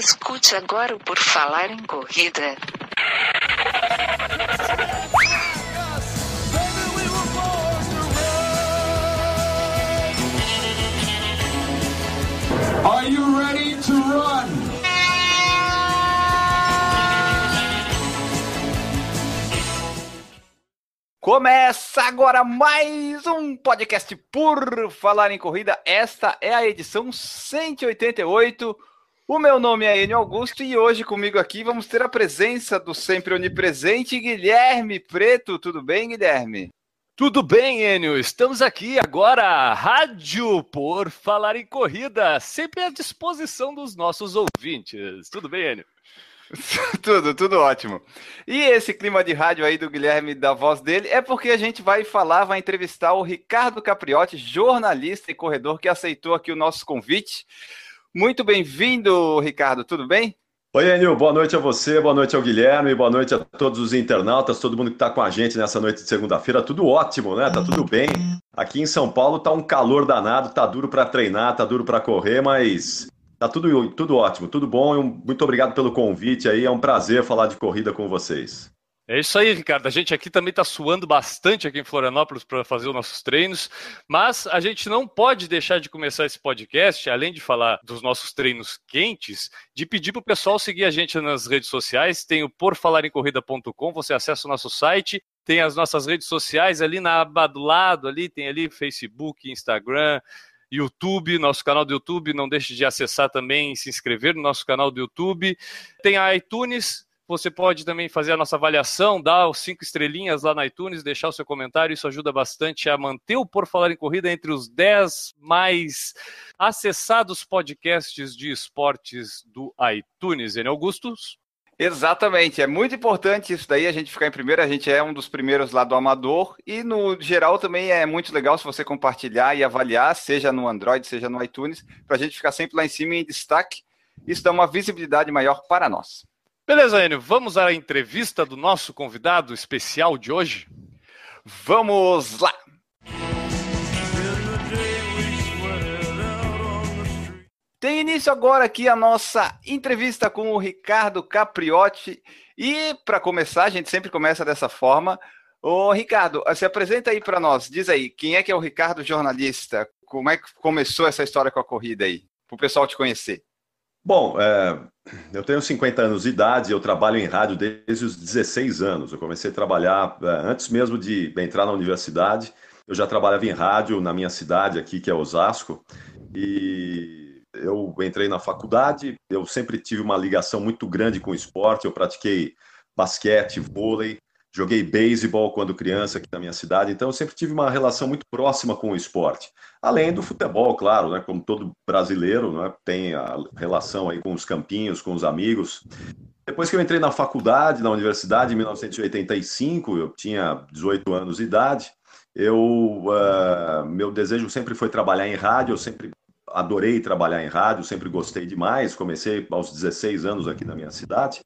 Escute agora o Por Falar em Corrida. Are you ready to run? Começa agora mais um podcast por falar em corrida. Esta é a edição 188. O meu nome é Enio Augusto e hoje comigo aqui vamos ter a presença do sempre onipresente Guilherme Preto. Tudo bem, Guilherme? Tudo bem, Enio? Estamos aqui agora, rádio por falar em corrida, sempre à disposição dos nossos ouvintes. Tudo bem, Enio? tudo, tudo ótimo. E esse clima de rádio aí do Guilherme, da voz dele, é porque a gente vai falar, vai entrevistar o Ricardo Capriotti, jornalista e corredor que aceitou aqui o nosso convite. Muito bem-vindo, Ricardo, tudo bem? Oi, Enil, boa noite a você, boa noite ao Guilherme, boa noite a todos os internautas, todo mundo que está com a gente nessa noite de segunda-feira. Tudo ótimo, né? Tá tudo bem. Aqui em São Paulo tá um calor danado, tá duro para treinar, tá duro para correr, mas tá tudo, tudo ótimo, tudo bom. Muito obrigado pelo convite aí, é um prazer falar de corrida com vocês. É isso aí, Ricardo. A gente aqui também está suando bastante aqui em Florianópolis para fazer os nossos treinos, mas a gente não pode deixar de começar esse podcast, além de falar dos nossos treinos quentes, de pedir para o pessoal seguir a gente nas redes sociais. Tem o porfalarencorrida.com, você acessa o nosso site, tem as nossas redes sociais ali na aba do lado, ali tem ali Facebook, Instagram, YouTube, nosso canal do YouTube. Não deixe de acessar também e se inscrever no nosso canal do YouTube. Tem a iTunes você pode também fazer a nossa avaliação, dar os cinco estrelinhas lá na iTunes, deixar o seu comentário. Isso ajuda bastante a manter o Por Falar em Corrida entre os 10 mais acessados podcasts de esportes do iTunes. Enio Augustus? Exatamente, é muito importante isso daí, a gente ficar em primeiro, a gente é um dos primeiros lá do Amador, e no geral também é muito legal se você compartilhar e avaliar, seja no Android, seja no iTunes, para a gente ficar sempre lá em cima em destaque, isso dá uma visibilidade maior para nós. Beleza, Enio, vamos à entrevista do nosso convidado especial de hoje? Vamos lá! Tem início agora aqui a nossa entrevista com o Ricardo Capriotti. E para começar, a gente sempre começa dessa forma. Ô, Ricardo, se apresenta aí para nós. Diz aí, quem é que é o Ricardo jornalista? Como é que começou essa história com a corrida aí? Para o pessoal te conhecer. Bom, é, eu tenho 50 anos de idade, eu trabalho em rádio desde os 16 anos. Eu comecei a trabalhar é, antes mesmo de entrar na universidade. Eu já trabalhava em rádio na minha cidade aqui, que é Osasco, e eu entrei na faculdade. Eu sempre tive uma ligação muito grande com o esporte. Eu pratiquei basquete, vôlei, joguei beisebol quando criança aqui na minha cidade, então eu sempre tive uma relação muito próxima com o esporte. Além do futebol, claro, né, como todo brasileiro, né, tem a relação aí com os campinhos, com os amigos. Depois que eu entrei na faculdade, na universidade, em 1985, eu tinha 18 anos de idade, eu, uh, meu desejo sempre foi trabalhar em rádio, eu sempre adorei trabalhar em rádio, sempre gostei demais, comecei aos 16 anos aqui na minha cidade.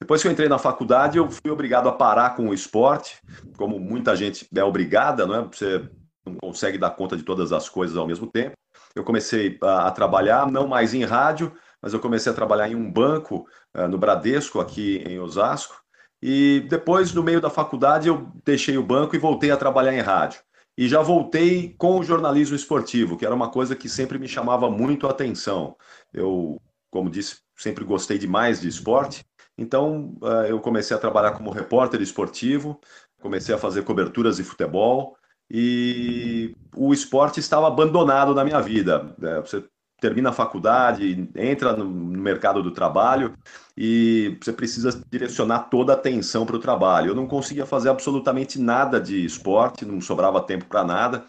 Depois que eu entrei na faculdade, eu fui obrigado a parar com o esporte, como muita gente é obrigada, não é? Você não consegue dar conta de todas as coisas ao mesmo tempo. Eu comecei a, trabalhar, não mais em rádio, mas eu comecei a trabalhar em um banco uh, no Bradesco, aqui em Osasco. E depois, no meio da faculdade, eu deixei o banco e voltei a trabalhar em rádio. E já voltei com o jornalismo esportivo, que era uma coisa que sempre me chamava muito a atenção. Eu, como disse, sempre gostei demais de esporte então, eh, eu comecei a trabalhar como repórter esportivo, comecei a fazer coberturas de futebol e o esporte estava abandonado na minha vida. É, você termina a faculdade, entra no mercado do trabalho e você precisa direcionar toda a atenção para o trabalho. Eu não conseguia fazer absolutamente nada de esporte, não sobrava tempo para nada.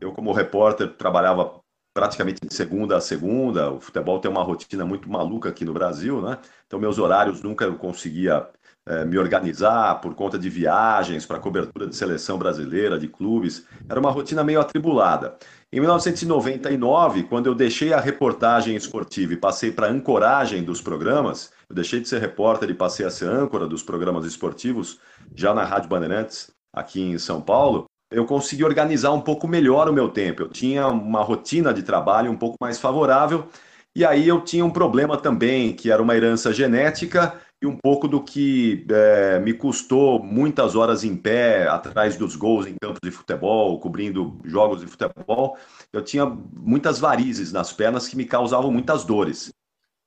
Eu, como repórter, trabalhava praticamente de segunda a segunda. O futebol tem uma rotina muito maluca aqui no Brasil, né? Então, meus horários nunca eu conseguia é, me organizar por conta de viagens para cobertura de seleção brasileira, de clubes. Era uma rotina meio atribulada. Em 1999, quando eu deixei a reportagem esportiva e passei para a ancoragem dos programas, eu deixei de ser repórter e passei a ser âncora dos programas esportivos, já na Rádio Bandeirantes, aqui em São Paulo eu consegui organizar um pouco melhor o meu tempo. Eu tinha uma rotina de trabalho um pouco mais favorável E aí eu tinha um problema também, que era uma herança genética e um pouco do que é, me custou muitas horas em pé, atrás dos gols em campos de futebol, cobrindo jogos de futebol. Eu tinha muitas varizes nas pernas que me causavam muitas dores.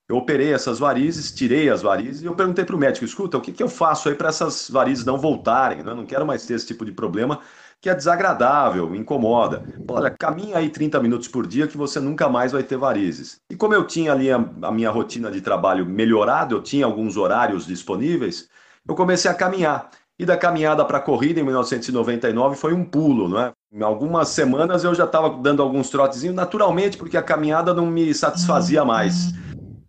Eu operei essas varizes, tirei as varizes e eu perguntei para o médico: escuta, o que, que eu faço aí para essas varizes não voltarem? Né? Eu não quero mais ter esse tipo de problema que é desagradável, incomoda. Olha, caminha aí 30 minutos por dia que você nunca mais vai ter varizes. E como eu tinha ali a, a minha rotina de trabalho melhorada, eu tinha alguns horários disponíveis, eu comecei a caminhar. E da caminhada para a corrida em 1999 foi um pulo, não é? Em algumas semanas eu já estava dando alguns trotezinhos, naturalmente, porque a caminhada não me satisfazia mais.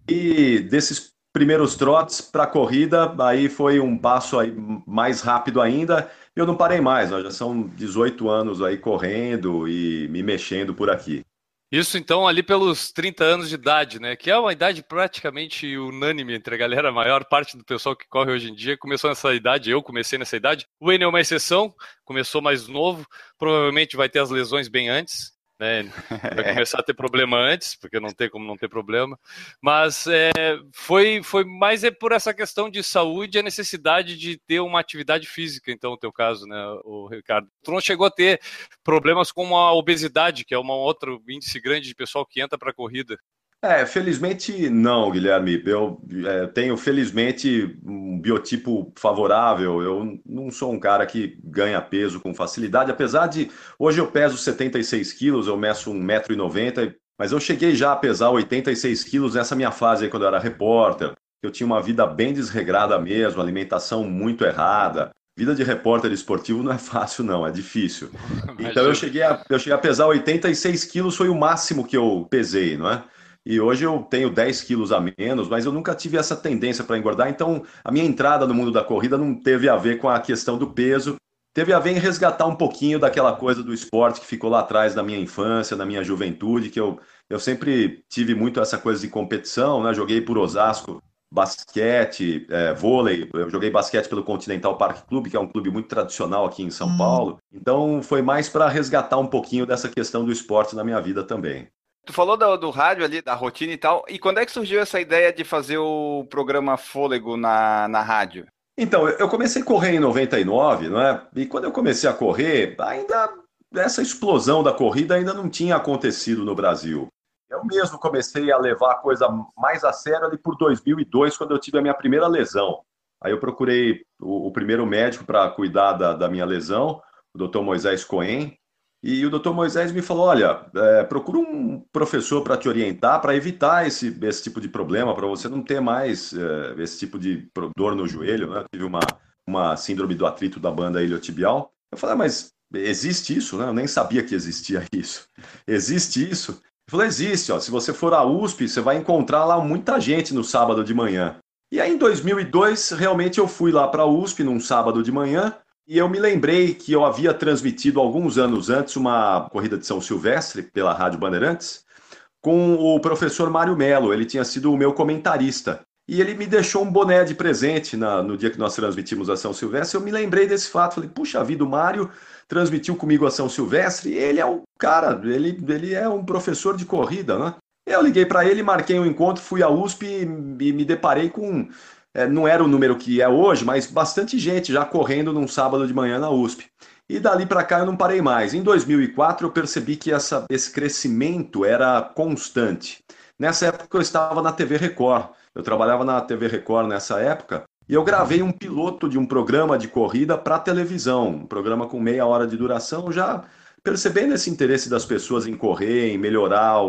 E desses primeiros trotes para a corrida, aí foi um passo aí mais rápido ainda. Eu não parei mais, já são 18 anos aí correndo e me mexendo por aqui. Isso então ali pelos 30 anos de idade, né? Que é uma idade praticamente unânime entre a galera, a maior parte do pessoal que corre hoje em dia começou nessa idade, eu comecei nessa idade. O Wayne é uma exceção, começou mais novo, provavelmente vai ter as lesões bem antes, né? Vai começar a ter problema antes, porque não tem como não ter problema. Mas é, foi, foi mais é por essa questão de saúde e a necessidade de ter uma atividade física, então, no teu caso, né, o Ricardo. Tu não chegou a ter problemas como a obesidade, que é um outro índice grande de pessoal que entra para a corrida. É, felizmente não, Guilherme. Eu é, tenho, felizmente, um biotipo favorável. Eu não sou um cara que ganha peso com facilidade, apesar de hoje eu peso 76 quilos, eu meço 1,90m, mas eu cheguei já a pesar 86 quilos nessa minha fase aí, quando eu era repórter. Eu tinha uma vida bem desregrada mesmo, alimentação muito errada. Vida de repórter esportivo não é fácil, não, é difícil. Então eu cheguei a, eu cheguei a pesar 86 quilos, foi o máximo que eu pesei, não é? E hoje eu tenho 10 quilos a menos, mas eu nunca tive essa tendência para engordar. Então, a minha entrada no mundo da corrida não teve a ver com a questão do peso, teve a ver em resgatar um pouquinho daquela coisa do esporte que ficou lá atrás da minha infância, da minha juventude, que eu, eu sempre tive muito essa coisa de competição, né? Joguei por Osasco basquete, é, vôlei. Eu joguei basquete pelo Continental Park Club, que é um clube muito tradicional aqui em São hum. Paulo. Então foi mais para resgatar um pouquinho dessa questão do esporte na minha vida também. Tu falou do, do, rádio ali, da rotina e tal. E quando é que surgiu essa ideia de fazer o programa Fôlego na, na rádio? Então, eu comecei a correr em 99, não é? E quando eu comecei a correr, ainda essa explosão da corrida ainda não tinha acontecido no Brasil. Eu mesmo comecei a levar a coisa mais a sério ali por 2002, quando eu tive a minha primeira lesão. Aí eu procurei o, o primeiro médico para cuidar da, da minha lesão, o Dr. Moisés Cohen, e o doutor Moisés me falou: olha, é, procura um professor para te orientar, para evitar esse, esse tipo de problema, para você não ter mais é, esse tipo de dor no joelho. Né? tive uma, uma síndrome do atrito da banda iliotibial. Eu falei: ah, mas existe isso? Né? Eu nem sabia que existia isso. Existe isso? Ele falou: existe. Ó, se você for à USP, você vai encontrar lá muita gente no sábado de manhã. E aí, em 2002, realmente eu fui lá para a USP num sábado de manhã e eu me lembrei que eu havia transmitido alguns anos antes uma corrida de São Silvestre pela Rádio Bandeirantes com o professor Mário Melo. Ele tinha sido o meu comentarista. E ele me deixou um boné de presente na, no dia que nós transmitimos a São Silvestre. Eu me lembrei desse fato. Falei, puxa vida, o Mário transmitiu comigo a São Silvestre. ele é um cara, ele, ele é um professor de corrida, né? Eu liguei para ele, marquei um encontro, fui à USP e, e me deparei com é, não era o número que é hoje, mas bastante gente já correndo num sábado de manhã na USP. E dali para cá eu não parei mais. Em 2004 eu percebi que essa, esse crescimento era constante. Nessa época eu estava na TV Record. Eu trabalhava na TV Record nessa época e eu gravei um piloto de um programa de corrida para televisão, um programa com meia hora de duração, já percebendo esse interesse das pessoas em correr, em melhorar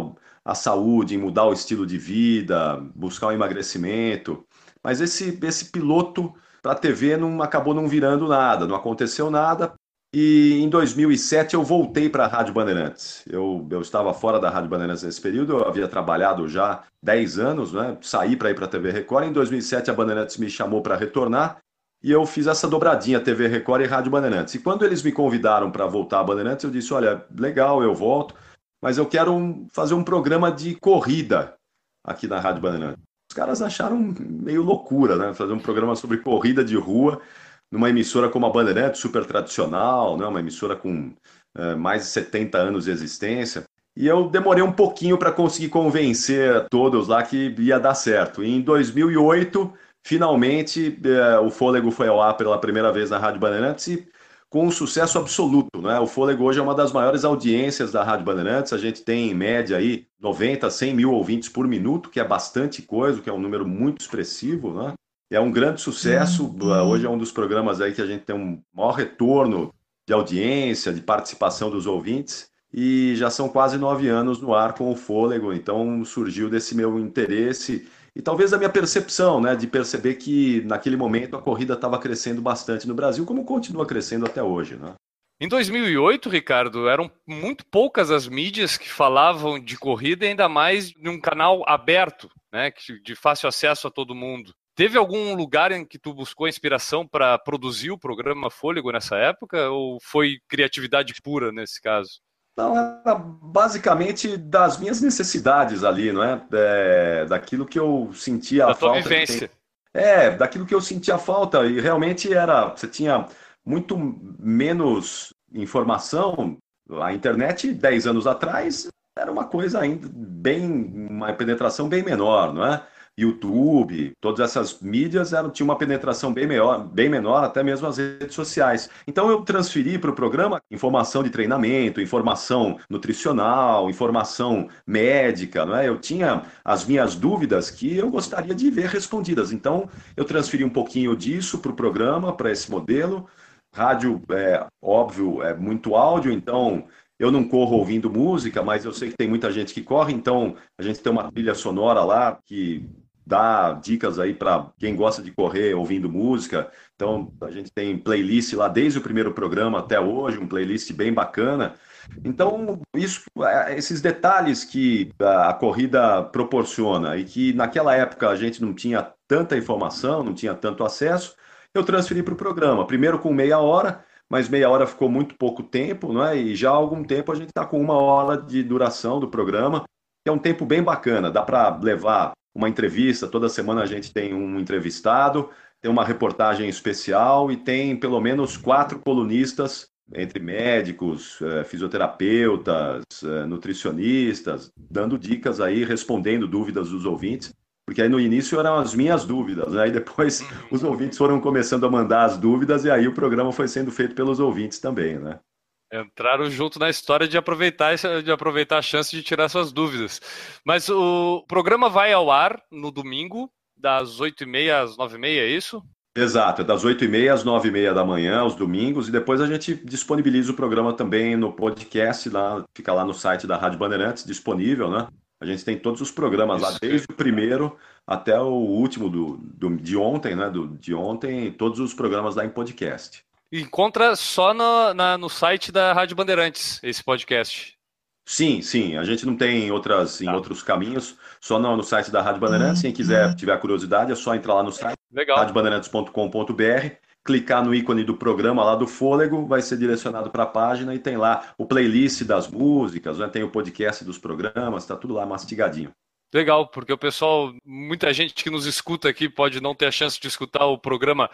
a saúde, em mudar o estilo de vida, buscar um emagrecimento. Mas esse, esse piloto para a TV não acabou não virando nada, não aconteceu nada. E em 2007 eu voltei para a Rádio Bandeirantes. Eu, eu estava fora da Rádio Bandeirantes nesse período, eu havia trabalhado já 10 anos, né? saí para ir para a TV Record. Em 2007 a Bandeirantes me chamou para retornar e eu fiz essa dobradinha TV Record e Rádio Bandeirantes. E quando eles me convidaram para voltar à Bandeirantes, eu disse: olha, legal, eu volto, mas eu quero um, fazer um programa de corrida aqui na Rádio Bandeirantes caras acharam meio loucura, né? Fazer um programa sobre corrida de rua numa emissora como a Bandeirantes, super tradicional, né? uma emissora com é, mais de 70 anos de existência. E eu demorei um pouquinho para conseguir convencer todos lá que ia dar certo. E em 2008, finalmente, eh, o Fôlego foi ao ar pela primeira vez na Rádio Bandeirantes e com um sucesso absoluto. Né? O Fôlego hoje é uma das maiores audiências da Rádio Bandeirantes. A gente tem, em média, aí, 90, 100 mil ouvintes por minuto, que é bastante coisa, que é um número muito expressivo. Né? É um grande sucesso. Uhum. Hoje é um dos programas aí que a gente tem um maior retorno de audiência, de participação dos ouvintes. E já são quase nove anos no ar com o Fôlego, então surgiu desse meu interesse e talvez a minha percepção, né, de perceber que naquele momento a corrida estava crescendo bastante no Brasil, como continua crescendo até hoje, né? Em 2008, Ricardo, eram muito poucas as mídias que falavam de corrida, ainda mais num canal aberto, né, de fácil acesso a todo mundo. Teve algum lugar em que tu buscou inspiração para produzir o programa Fôlego nessa época, ou foi criatividade pura nesse caso? Não, era basicamente das minhas necessidades ali, não é? é daquilo que eu sentia da a falta. Vivência. É, daquilo que eu sentia falta. E realmente era. Você tinha muito menos informação. A internet, 10 anos atrás, era uma coisa ainda bem. uma penetração bem menor, não é? YouTube, todas essas mídias eram, tinham uma penetração bem, maior, bem menor, até mesmo as redes sociais. Então eu transferi para o programa informação de treinamento, informação nutricional, informação médica, não é? Eu tinha as minhas dúvidas que eu gostaria de ver respondidas. Então eu transferi um pouquinho disso para o programa, para esse modelo. Rádio, é óbvio, é muito áudio, então eu não corro ouvindo música, mas eu sei que tem muita gente que corre, então a gente tem uma trilha sonora lá que dá dicas aí para quem gosta de correr ouvindo música. Então, a gente tem playlist lá desde o primeiro programa até hoje, um playlist bem bacana. Então, isso, é, esses detalhes que a corrida proporciona e que naquela época a gente não tinha tanta informação, não tinha tanto acesso, eu transferi para o programa. Primeiro com meia hora, mas meia hora ficou muito pouco tempo, não é? E já há algum tempo a gente está com uma hora de duração do programa, que é um tempo bem bacana. Dá para levar uma entrevista, toda semana a gente tem um entrevistado, tem uma reportagem especial e tem pelo menos quatro colunistas, entre médicos, eh, fisioterapeutas, eh, nutricionistas, dando dicas aí, respondendo dúvidas dos ouvintes. Porque aí no início eram as minhas dúvidas, né? aí depois uhum. os ouvintes foram começando a mandar as dúvidas e aí o programa foi sendo feito pelos ouvintes também, né? Entraram junto na história de aproveitar, de aproveitar a chance de tirar suas dúvidas. Mas o programa vai ao ar no domingo, das 8h30 às 9h30, é isso? Exato, é das 8h30 às 9h30 da manhã, aos domingos, e depois a gente disponibiliza o programa também no podcast, lá, fica lá no site da Rádio Bandeirantes, disponível, né? A gente tem todos os programas Isso. lá, desde o primeiro até o último do, do, de ontem, né? Do, de ontem, todos os programas lá em podcast. Encontra só no, na, no site da Rádio Bandeirantes esse podcast. Sim, sim. A gente não tem outras, em tá. outros caminhos, só no, no site da Rádio Bandeirantes. Quem quiser, tiver curiosidade, é só entrar lá no site, radiobandeirantes.com.br, clicar no ícone do programa lá do Fôlego, vai ser direcionado para a página e tem lá o playlist das músicas, né? tem o podcast dos programas, está tudo lá mastigadinho. Legal, porque o pessoal, muita gente que nos escuta aqui pode não ter a chance de escutar o programa.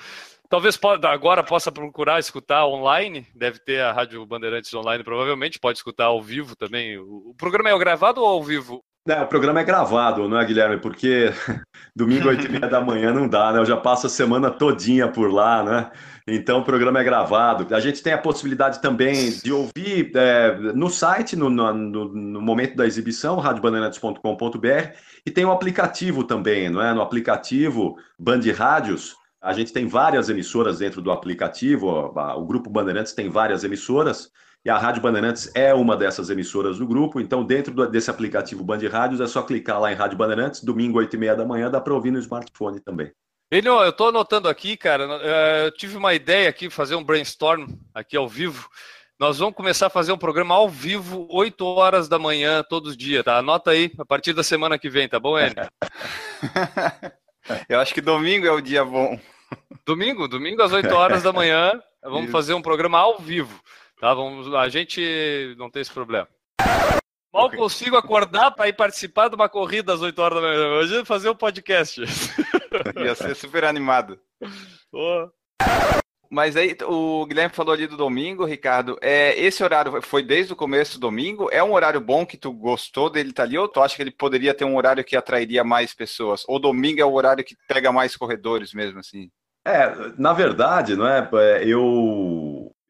Talvez agora possa procurar escutar online, deve ter a Rádio Bandeirantes online, provavelmente, pode escutar ao vivo também. O programa é gravado ou ao vivo? É, o programa é gravado, não é, Guilherme? Porque domingo, 8 e meia da manhã não dá, né? Eu já passo a semana todinha por lá, né? Então o programa é gravado. A gente tem a possibilidade também de ouvir é, no site, no, no, no, momento da exibição, radiobandeirantes.com.br, e tem um aplicativo também, não é? No aplicativo Band Rádios, a gente tem várias emissoras dentro do aplicativo, o Grupo Bandeirantes tem várias emissoras, e a Rádio Bandeirantes é uma dessas emissoras do grupo. Então, dentro desse aplicativo Band Rádios, é só clicar lá em Rádio Bandeirantes, domingo, 8 e meia da manhã, dá para ouvir no smartphone também. Ele, eu estou anotando aqui, cara. É, eu tive uma ideia aqui, fazer um brainstorm aqui ao vivo. Nós vamos começar a fazer um programa ao vivo, 8 horas da manhã, todos os dias, tá? Anota aí, a partir da semana que vem, tá bom, Enio? eu acho que domingo é o dia bom. Domingo, domingo às 8 horas da manhã, vamos Isso. fazer um programa ao vivo, tá? Vamos, a gente não tem esse problema. Mal okay. consigo acordar para ir participar de uma corrida às 8 horas da manhã. Hoje fazer um podcast. Ia ser super animado. Oh. Mas aí o Guilherme falou ali do domingo, Ricardo. É, esse horário foi desde o começo do domingo? É um horário bom que tu gostou dele estar tá ali? Ou tu acha que ele poderia ter um horário que atrairia mais pessoas? Ou domingo é o horário que pega mais corredores mesmo, assim? É, na verdade, não é? é eu,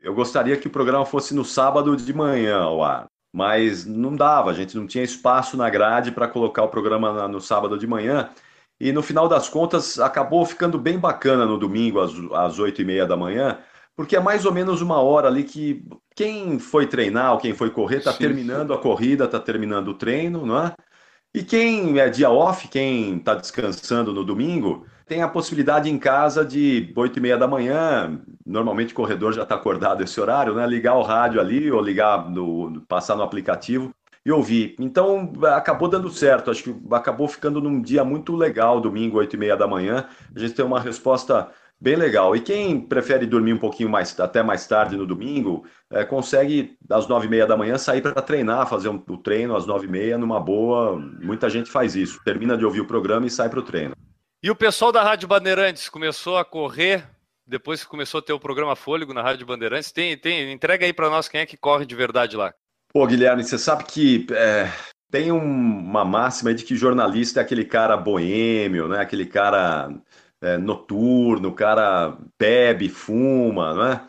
eu gostaria que o programa fosse no sábado de manhã ao ar. Mas não dava, a gente não tinha espaço na grade para colocar o programa no sábado de manhã. E no final das contas, acabou ficando bem bacana no domingo, às, 8 e meia da manhã, porque é mais ou menos uma hora ali que quem foi treinar ou quem foi correr está terminando a corrida, está terminando o treino, não é? E quem é dia off, quem está descansando no domingo, tem a possibilidade em casa de 8 e meia da manhã, normalmente o corredor já está acordado esse horário, né? Ligar o rádio ali ou ligar no, passar no aplicativo e ouvir. Então acabou dando certo, acho que acabou ficando num dia muito legal, domingo, 8 e meia da manhã. A gente tem uma resposta bem legal. E quem prefere dormir um pouquinho mais, até mais tarde no domingo, é, consegue às nove e meia da manhã sair para treinar, fazer um, o treino às nove e meia numa boa. Muita gente faz isso, termina de ouvir o programa e sai para o treino. E o pessoal da Rádio Bandeirantes começou a correr depois que começou a ter o programa Fôlego na Rádio Bandeirantes. Tem, tem, entrega aí para nós quem é que corre de verdade lá. Pô, Guilherme, você sabe que é, tem um, uma máxima de que jornalista é aquele cara boêmio, né? Aquele cara é, noturno, o cara bebe, fuma, não é?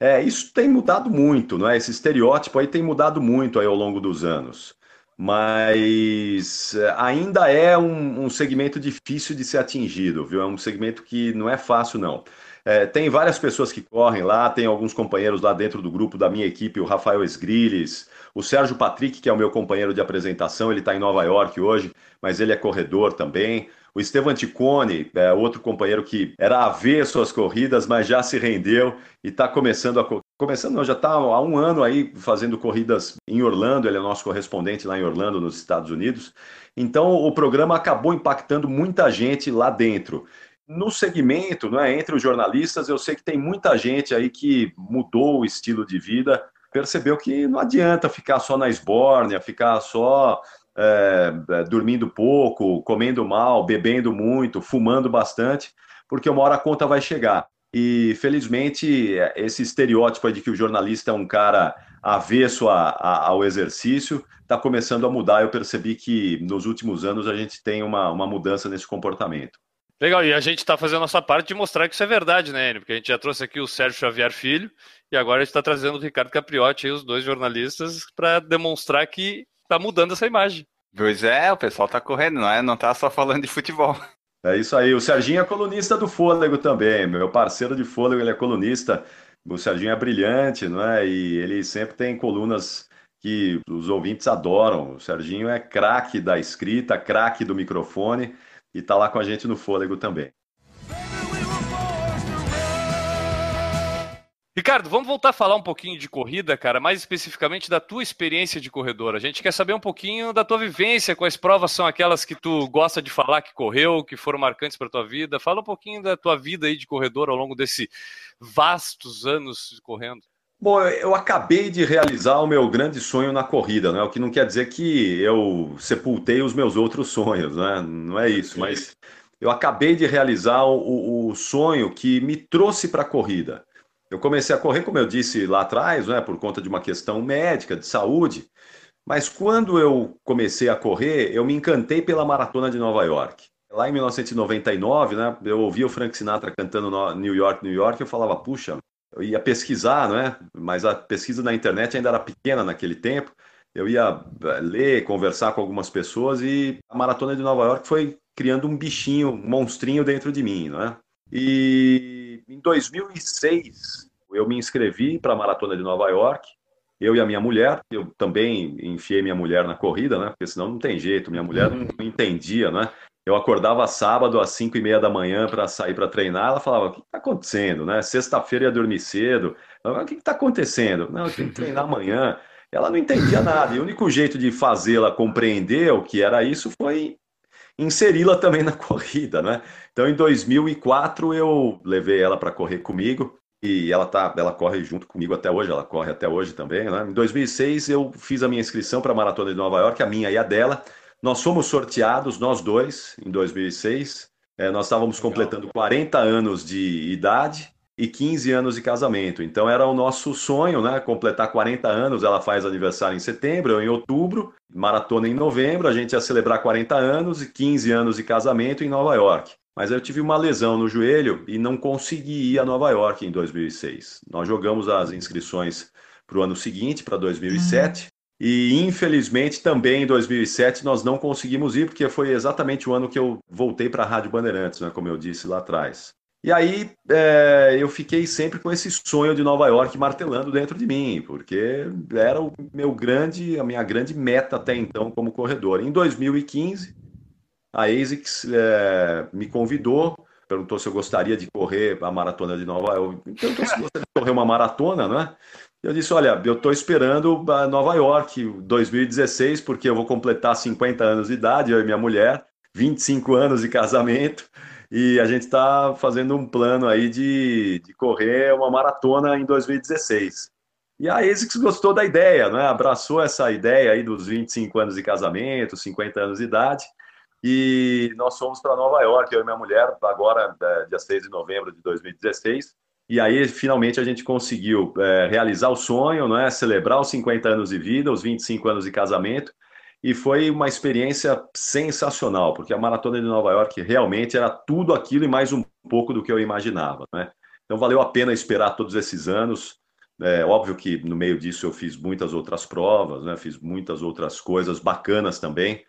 É, isso tem mudado muito, não é? Esse estereótipo aí tem mudado muito aí ao longo dos anos. Mas é, ainda é um, um segmento difícil de ser atingido, viu? É um segmento que não é fácil, não. É, tem várias pessoas que correm lá, tem alguns companheiros lá dentro do grupo da minha equipe, o Rafael Esgrilles, o Sérgio Patrick, que é o meu companheiro de apresentação, ele está em Nova York hoje, mas ele é corredor também. O Estevam Ticone, é outro companheiro que era avesso às corridas, mas já se rendeu e está começando a. Começando, não, já está há um ano aí fazendo corridas em Orlando, ele é nosso correspondente lá em Orlando, nos Estados Unidos. Então o programa acabou impactando muita gente lá dentro no segmento, não é, entre os jornalistas, eu sei que tem muita gente aí que mudou o estilo de vida, percebeu que não adianta ficar só na esbórnia, ficar só é, é, dormindo pouco, comendo mal, bebendo muito, fumando bastante, porque uma hora a conta vai chegar. E felizmente esse estereótipo de que o jornalista é um cara avesso a, a, ao exercício está começando a mudar. Eu percebi que nos últimos anos a gente tem uma, uma mudança nesse comportamento. Legal, e a gente está fazendo a nossa parte de mostrar que isso é verdade, né, Porque a gente já trouxe aqui o Sérgio Xavier Filho e agora a gente está trazendo o Ricardo Capriotti, os dois jornalistas, para demonstrar que está mudando essa imagem. Pois é, o pessoal está correndo, não é? Não está só falando de futebol. É isso aí. O Serginho é colunista do Fôlego também, meu parceiro de Fôlego, ele é colunista. O Serginho é brilhante, não é? E ele sempre tem colunas que os ouvintes adoram. O Serginho é craque da escrita, craque do microfone e está lá com a gente no Fôlego também. Ricardo, vamos voltar a falar um pouquinho de corrida, cara, mais especificamente da tua experiência de corredor. A gente quer saber um pouquinho da tua vivência, quais provas são aquelas que tu gosta de falar que correu, que foram marcantes para tua vida. Fala um pouquinho da tua vida aí de corredor ao longo desse vastos anos correndo. Bom, eu acabei de realizar o meu grande sonho na corrida, né? O que não quer dizer que eu sepultei os meus outros sonhos, né? Não é isso, mas eu acabei de realizar o, o sonho que me trouxe para a corrida. Eu comecei a correr, como eu disse lá atrás, né? Por conta de uma questão médica, de saúde. Mas quando eu comecei a correr, eu me encantei pela maratona de Nova York. Lá em 1999, né? Eu ouvia o Frank Sinatra cantando New York, New York, eu falava, puxa, eu ia pesquisar, não é? Mas a pesquisa na internet ainda era pequena naquele tempo. Eu ia eh, ler, conversar com algumas pessoas e a maratona de Nova York foi criando um bichinho, um monstrinho dentro de mim, não é? E em 2006 eu me inscrevi para a maratona de Nova York. Eu e a minha mulher, eu também enfiei minha mulher na corrida, né? Porque senão não tem jeito, minha mulher não entendia, né? Eu acordava sábado às 5 e meia da manhã para sair para treinar. Ela falava: O que está acontecendo? Né? Sexta-feira ia dormir cedo. Falava, o que está acontecendo? Não, eu tenho que treinar amanhã. Ela não entendia nada. E o único jeito de fazê-la compreender o que era isso foi inseri-la também na corrida, né? Então, em 2004, eu levei ela para correr comigo e ela tá, ela corre junto comigo até hoje, ela corre até hoje também, né? Em 2006, eu fiz a minha inscrição para a Maratona de Nova York, a minha e a dela. Nós fomos sorteados, nós dois, em 2006. É, nós estávamos Legal. completando 40 anos de idade e 15 anos de casamento. Então era o nosso sonho, né? Completar 40 anos. Ela faz aniversário em setembro, eu em outubro, maratona em novembro. A gente ia celebrar 40 anos e 15 anos de casamento em Nova York. Mas eu tive uma lesão no joelho e não consegui ir a Nova York em 2006. Nós jogamos as inscrições para o ano seguinte, para 2007. E infelizmente também em 2007 nós não conseguimos ir, porque foi exatamente o ano que eu voltei para a Rádio Bandeirantes, né, como eu disse lá atrás. E aí é, eu fiquei sempre com esse sonho de Nova York martelando dentro de mim, porque era o meu grande, a minha grande meta até então como corredor. Em 2015, a ASICS é, me convidou, perguntou se eu gostaria de correr a maratona de Nova York. Perguntou se gostaria de correr uma maratona, né? Eu disse: Olha, eu estou esperando Nova York 2016, porque eu vou completar 50 anos de idade, eu e minha mulher, 25 anos de casamento, e a gente está fazendo um plano aí de, de correr uma maratona em 2016. E a ASICS gostou da ideia, né? abraçou essa ideia aí dos 25 anos de casamento, 50 anos de idade, e nós fomos para Nova York, eu e minha mulher, agora, é, dia 6 de novembro de 2016, e aí, finalmente, a gente conseguiu é, realizar o sonho, né? celebrar os 50 anos de vida, os 25 anos de casamento. E foi uma experiência sensacional, porque a Maratona de Nova York realmente era tudo aquilo e mais um pouco do que eu imaginava. Né? Então, valeu a pena esperar todos esses anos. É óbvio que no meio disso eu fiz muitas outras provas, né? fiz muitas outras coisas bacanas também.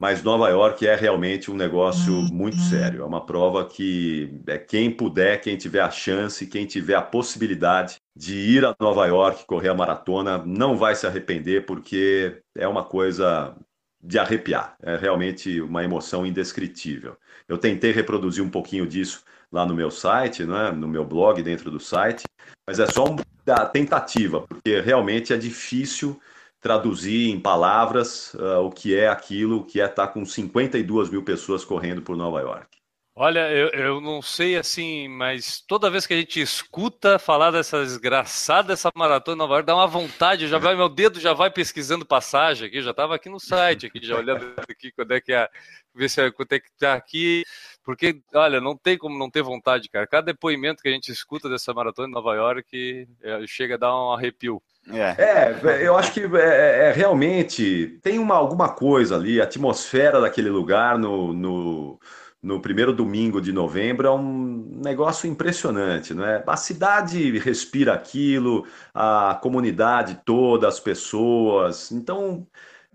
Mas Nova York é realmente um negócio uhum. muito sério. É uma prova que é quem puder, quem tiver a chance, quem tiver a possibilidade de ir a Nova York correr a maratona, não vai se arrepender, porque é uma coisa de arrepiar. É realmente uma emoção indescritível. Eu tentei reproduzir um pouquinho disso lá no meu site, né, no meu blog, dentro do site, mas é só uma tentativa, porque realmente é difícil traduzir em palavras uh, o que é aquilo, que é estar com 52 mil pessoas correndo por Nova York. Olha, eu, eu não sei assim, mas toda vez que a gente escuta falar dessa desgraçada dessa maratona em Nova York, dá uma vontade, já vai, meu dedo já vai pesquisando passagem aqui, já estava aqui no site, aqui, já olhando aqui quando é que é, ver se é, quanto é que tá aqui, porque, olha, não tem como não ter vontade, cara. Cada depoimento que a gente escuta dessa maratona em Nova York é, chega a dar um arrepio. É. é, eu acho que é, é, é, realmente tem uma, alguma coisa ali, a atmosfera daquele lugar no, no, no, primeiro domingo de novembro é um negócio impressionante, não é? A cidade respira aquilo, a comunidade toda, as pessoas. Então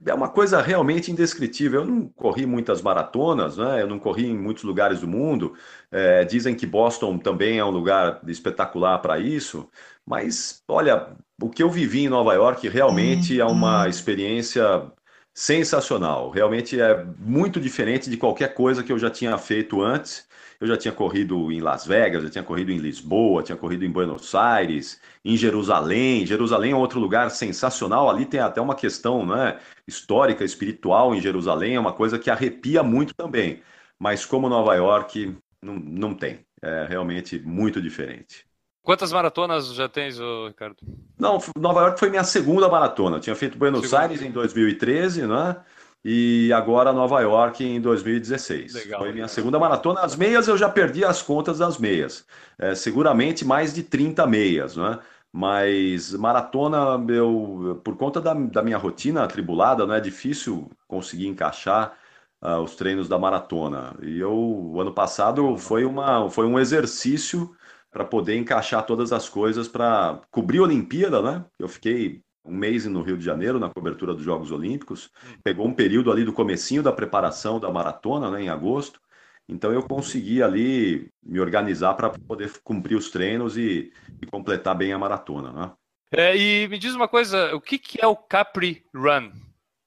é uma coisa realmente indescritível. Eu não corri muitas maratonas, né? eu não corri em muitos lugares do mundo. É, dizem que Boston também é um lugar espetacular para isso, mas olha, o que eu vivi em Nova York realmente é uma uhum. experiência sensacional. Realmente é muito diferente de qualquer coisa que eu já tinha feito antes. Eu já tinha corrido em Las Vegas, já tinha corrido em Lisboa, tinha corrido em Buenos Aires, em Jerusalém. Jerusalém é outro lugar sensacional. Ali tem até uma questão né, histórica, espiritual em Jerusalém, é uma coisa que arrepia muito também. Mas como Nova York, não, não tem. É realmente muito diferente. Quantas maratonas já tens, Ricardo? Não, Nova York foi minha segunda maratona. Eu tinha feito Buenos segunda. Aires em 2013, né? e agora Nova York em 2016. Legal, Foi minha segunda maratona. As meias eu já perdi as contas das meias. É, seguramente mais de 30 meias, né? Mas maratona, eu, por conta da, da minha rotina atribulada, não é difícil conseguir encaixar uh, os treinos da maratona. E eu, o ano passado, foi, uma, foi um exercício para poder encaixar todas as coisas para cobrir a Olimpíada, né? Eu fiquei um mês no Rio de Janeiro, na cobertura dos Jogos Olímpicos. Pegou um período ali do comecinho da preparação da maratona, né, em agosto. Então eu consegui ali me organizar para poder cumprir os treinos e, e, completar bem a maratona, né? É, e me diz uma coisa, o que, que é o Capri Run?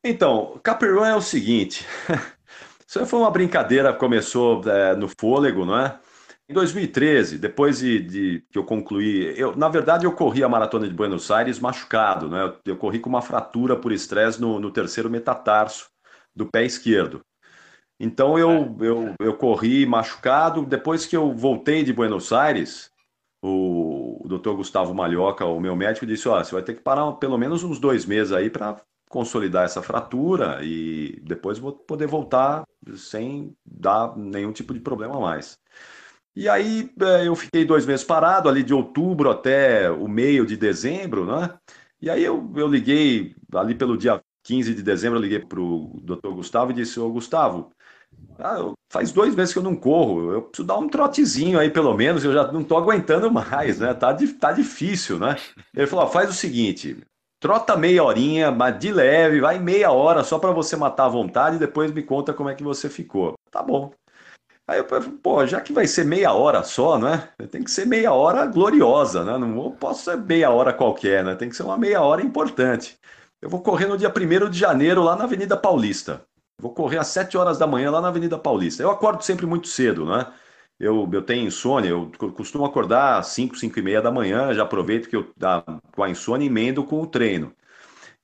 Então, o Capri Run é o seguinte, isso foi uma brincadeira, começou é, no fôlego, não é? Em 2013, depois de, de, que eu concluí, eu, na verdade eu corri a maratona de Buenos Aires machucado, né? Eu, eu corri com uma fratura por estresse no, no, terceiro metatarso do pé esquerdo. Então eu, é. eu, eu corri machucado. Depois que eu voltei de Buenos Aires, o, o Dr. Gustavo Malhoca, o meu médico, disse: Ó, você vai ter que parar pelo menos uns dois meses aí para consolidar essa fratura e depois vou poder voltar sem dar nenhum tipo de problema mais. E aí é, eu fiquei dois meses parado, ali de outubro até o meio de dezembro, né? E aí eu, eu liguei, ali pelo dia 15 de dezembro, eu liguei para o doutor Gustavo e disse, ô Gustavo, ah, faz dois meses que eu não corro, eu preciso dar um trotezinho aí pelo menos, eu já não estou aguentando mais, né? Tá, tá difícil, né? Ele falou, faz o seguinte, trota meia horinha, mas de leve, vai meia hora só para você matar a vontade e depois me conta como é que você ficou. Tá bom. Aí eu falei, pô, já que vai ser meia hora só, né? Tem que ser meia hora gloriosa, né? Não posso ser meia hora qualquer, né? Tem que ser uma meia hora importante. Eu vou correr no dia 1 de janeiro lá na Avenida Paulista. Vou correr às 7 horas da manhã lá na Avenida Paulista. Eu acordo sempre muito cedo, né? Eu, eu tenho insônia, eu costumo acordar às 5, 5 e meia da manhã, já aproveito que eu com a insônia emendo com o treino.